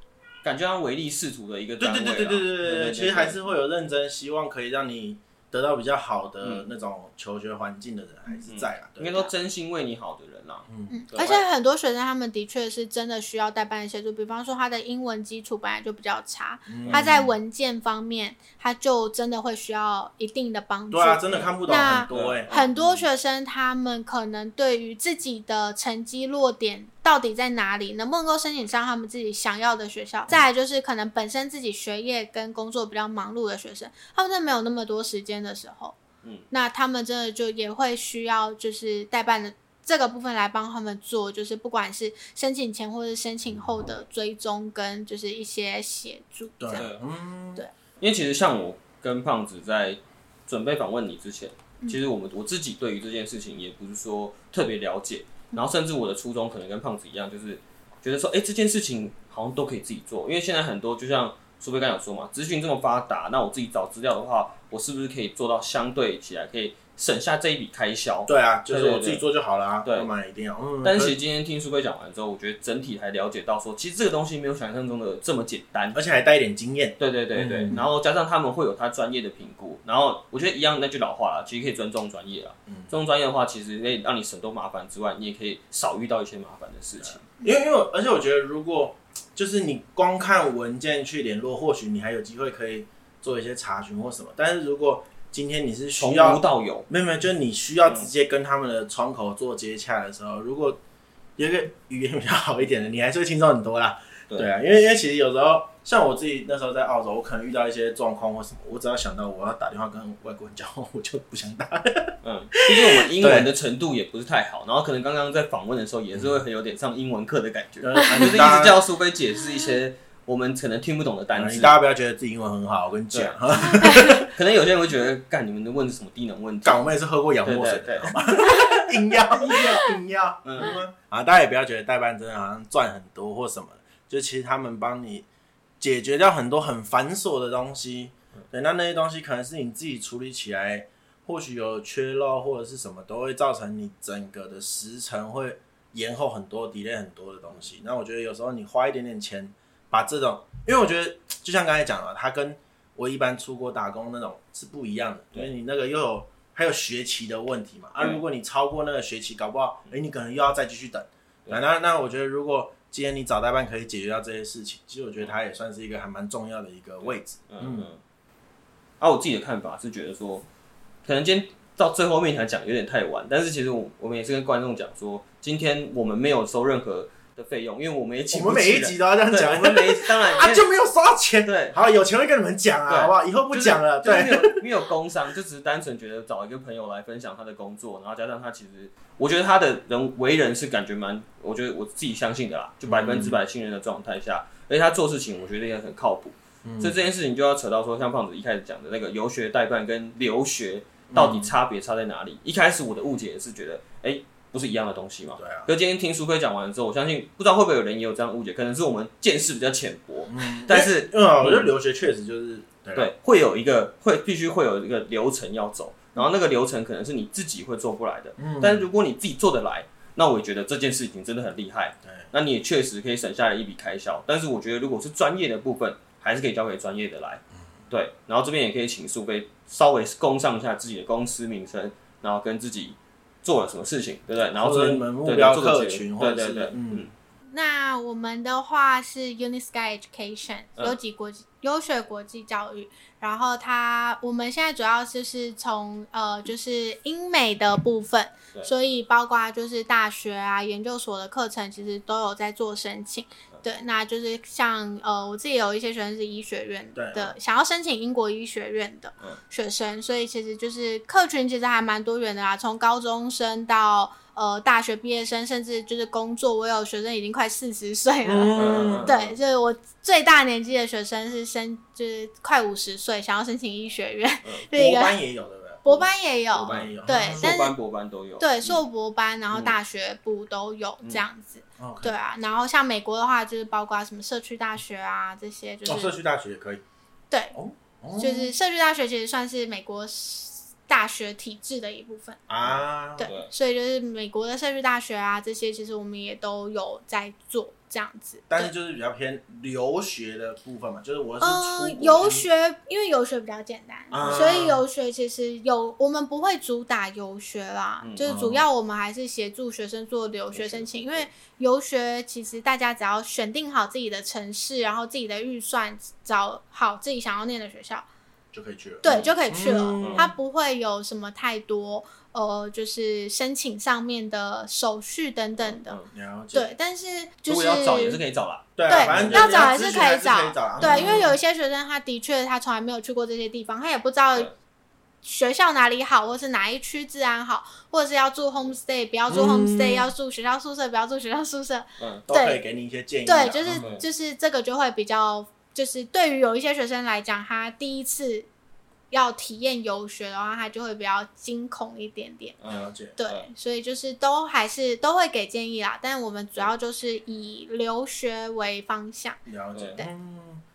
S1: 感觉像唯利是图的一个单位，
S2: 对对对对对对对，其实还是会有认真，希望可以让你得到比较好的那种求学环境的人还是在啊，
S1: 应该说真心为你好的人啦。
S3: 嗯，而且很多学生他们的确是真的需要代办协助，比方说他的英文基础本来就比较差，嗯、他在文件方面他就真的会需要一定的帮助。
S2: 对啊，真的看不懂很多哎。
S3: 很多学生他们可能对于自己的成绩落点到底在哪里，能不能够申请上他们自己想要的学校？再来就是可能本身自己学业跟工作比较忙碌的学生，他们真的没有那么多时间的时候，嗯，那他们真的就也会需要就是代办的。这个部分来帮他们做，就是不管是申请前或是申请后的追踪跟就是一些协助，对，嗯，对。
S1: 因为其实像我跟胖子在准备访问你之前，嗯、其实我们我自己对于这件事情也不是说特别了解，嗯、然后甚至我的初衷可能跟胖子一样，就是觉得说，哎，这件事情好像都可以自己做，因为现在很多就像苏菲刚有说嘛，资讯这么发达，那我自己找资料的话，我是不是可以做到相对起来可以。省下这一笔开销，
S2: 对啊，就是我自己做就好了啊。对，干嘛一定要？嗯。
S1: 但是其实今天听苏菲讲完之后，我觉得整体还了解到说，其实这个东西没有想象中的这么简单，
S2: 而且还带一点经验。
S1: 对对对对，嗯、然后加上他们会有他专业的评估，然后我觉得一样那句老话啦，其实可以尊重专业啦。嗯。尊重专业的话，其实可以让你省多麻烦之外，你也可以少遇到一些麻烦的事情。
S2: 因为因为而且我觉得，如果就是你光看文件去联络，或许你还有机会可以做一些查询或什么。但是如果今天你是需要
S1: 从无到有，
S2: 没有没有，就是你需要直接跟他们的窗口做接洽的时候，嗯、如果有一个语言比较好一点的，你还是会轻松很多啦。对，对啊，因为因为其实有时候。像我自己那时候在澳洲，我可能遇到一些状况或什么，我只要想到我要打电话跟外国人讲话，我就不想打。
S1: 嗯，毕竟我们英文的程度也不是太好，然后可能刚刚在访问的时候也是会很有点上英文课的感觉，嗯、就是一直叫苏菲解释一些我们可能听不懂的单词。
S2: 大家不要觉得自己英文很好，我跟你讲，
S1: 可能有些人会觉得，干你们的问什么低能问题？
S2: 干我们也是喝过洋墨水的，好吗？硬要 硬要硬要，嗯啊，大家也不要觉得代班真的好像赚很多或什么，就其实他们帮你。解决掉很多很繁琐的东西，对，那那些东西可能是你自己处理起来，或许有缺漏或者是什么，都会造成你整个的时程会延后很多，delay 很多的东西。那我觉得有时候你花一点点钱，把这种，因为我觉得就像刚才讲了，它跟我一般出国打工那种是不一样的，因为你那个又有还有学期的问题嘛。啊，如果你超过那个学期，搞不好，哎，你可能又要再继续等。那那那我觉得如果。今天你找代办可以解决掉这些事情，其实我觉得它也算是一个还蛮重要的一个位置。嗯嗯。
S1: 啊，我自己的看法是觉得说，可能今天到最后面才讲有点太晚，但是其实我我们也是跟观众讲说，今天我们没有收任何的费用，因为我们也请不起。
S2: 我们每一集都要这样讲，
S1: 我们每一 当然
S2: 啊就没有收到钱。
S1: 对，
S2: 好，有钱会跟你们讲啊，好不好？以后不讲了。对，
S1: 没有 没有工伤，就只是单纯觉得找一个朋友来分享他的工作，然后加上他其实。我觉得他的人为人是感觉蛮，我觉得我自己相信的啦，就百分之百信任的状态下，而且他做事情我觉得也很靠谱，所以这件事情就要扯到说，像胖子一开始讲的那个游学代办跟留学到底差别差在哪里？一开始我的误解是觉得，哎，不是一样的东西嘛？对啊。可今天听苏菲讲完之后，我相信不知道会不会有人也有这样误解，可能是我们见识比较浅薄，嗯但是
S2: 嗯，我觉得留学确实就是
S1: 对，会有一个会必须会有一个流程要走。然后那个流程可能是你自己会做不来的，嗯，但是如果你自己做得来，那我也觉得这件事情真的很厉害，对，那你也确实可以省下来一笔开销。但是我觉得如果是专业的部分，还是可以交给专业的来，嗯，对。然后这边也可以请苏菲稍微供上一下自己的公司名称，然后跟自己做了什么事情，对不对？然后你们
S2: 目标客群，对对对，
S3: 嗯。那我们的话是 UniSky Education，优级国际优学国际教育。然后它，我们现在主要就是从呃，就是英美的部分，所以包括就是大学啊、研究所的课程，其实都有在做申请。对，那就是像呃，我自己有一些学生是医学院的，想要申请英国医学院的学生，所以其实就是客群其实还蛮多元的啦，从高中生到。呃，大学毕业生，甚至就是工作，我有学生已经快四十岁了。嗯、对，就是我最大年纪的学生是申，就是快五十岁，想要申请医学院。
S2: 嗯、博班也有，对不对？
S3: 博班也有，
S2: 博班也有，
S3: 对，
S1: 硕班、博班都有。
S3: 对，硕博班，然后大学部都有这样子。嗯、对啊，然后像美国的话，就是包括什么社区大学啊这些，就是、
S2: 哦、社区大学也可以。
S3: 对，就是社区大学其实算是美国。大学体制的一部分。啊，对，所以就是美国的社区大学啊，这些其实我们也都有在做这样子。
S2: 但是就是比较偏留学的部分嘛，就是我是呃
S3: 游学，因为游学比较简单，啊、所以游学其实有我们不会主打游学啦，嗯、就是主要我们还是协助学生做留学申请，嗯、因为游学其实大家只要选定好自己的城市，然后自己的预算，找好自己想要念的学校。
S2: 就可以去了，
S3: 对，就可以去了。它不会有什么太多呃，就是申请上面的手续等等的。对，但是就是
S1: 要找也是可以找啦。
S3: 对，要找还是可以找。对，因为有一些学生他的确他从来没有去过这些地方，他也不知道学校哪里好，或是哪一区治安好，或者是要住 homestay 不要住 homestay，要住学校宿舍不要住学校宿舍。
S2: 嗯，都可以给你一些建议。
S3: 对，就是就是这个就会比较。就是对于有一些学生来讲，他第一次要体验游学的话，他就会比较惊恐一点点。
S2: 了解。
S3: 对，所以就是都还是都会给建议啦，但我们主要就是以留学为方向。
S2: 了解。对。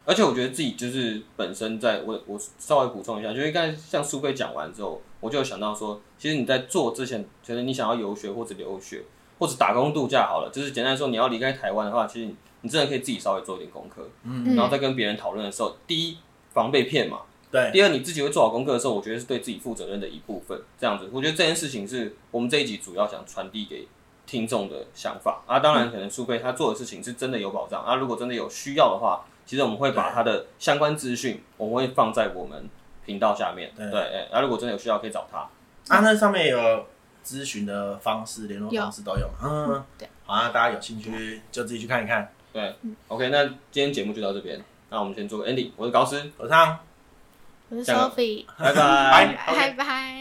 S1: 而且我觉得自己就是本身在，我我稍微补充一下，就是刚才像苏菲讲完之后，我就想到说，其实你在做之前，觉得你想要游学或者留学或者打工度假好了，就是简单说，你要离开台湾的话，其实。你真的可以自己稍微做一点功课，嗯，然后再跟别人讨论的时候，第一防被骗嘛，
S2: 对，
S1: 第二你自己会做好功课的时候，我觉得是对自己负责任的一部分，这样子，我觉得这件事情是我们这一集主要想传递给听众的想法啊。当然，可能苏菲他做的事情是真的有保障啊。如果真的有需要的话，其实我们会把他的相关资讯，我们会放在我们频道下面。对，哎，那如果真的有需要，可以找他。
S2: 啊，那上面有咨询的方式、联络方式都有。嗯，对。好啊，大家有兴趣就自己去看一看。
S1: 对，OK，那今天节目就到这边，那我们先做个 ending。我是高斯，
S2: 我是汤，
S3: 我是 Sophie，
S1: 拜拜，
S3: 拜拜。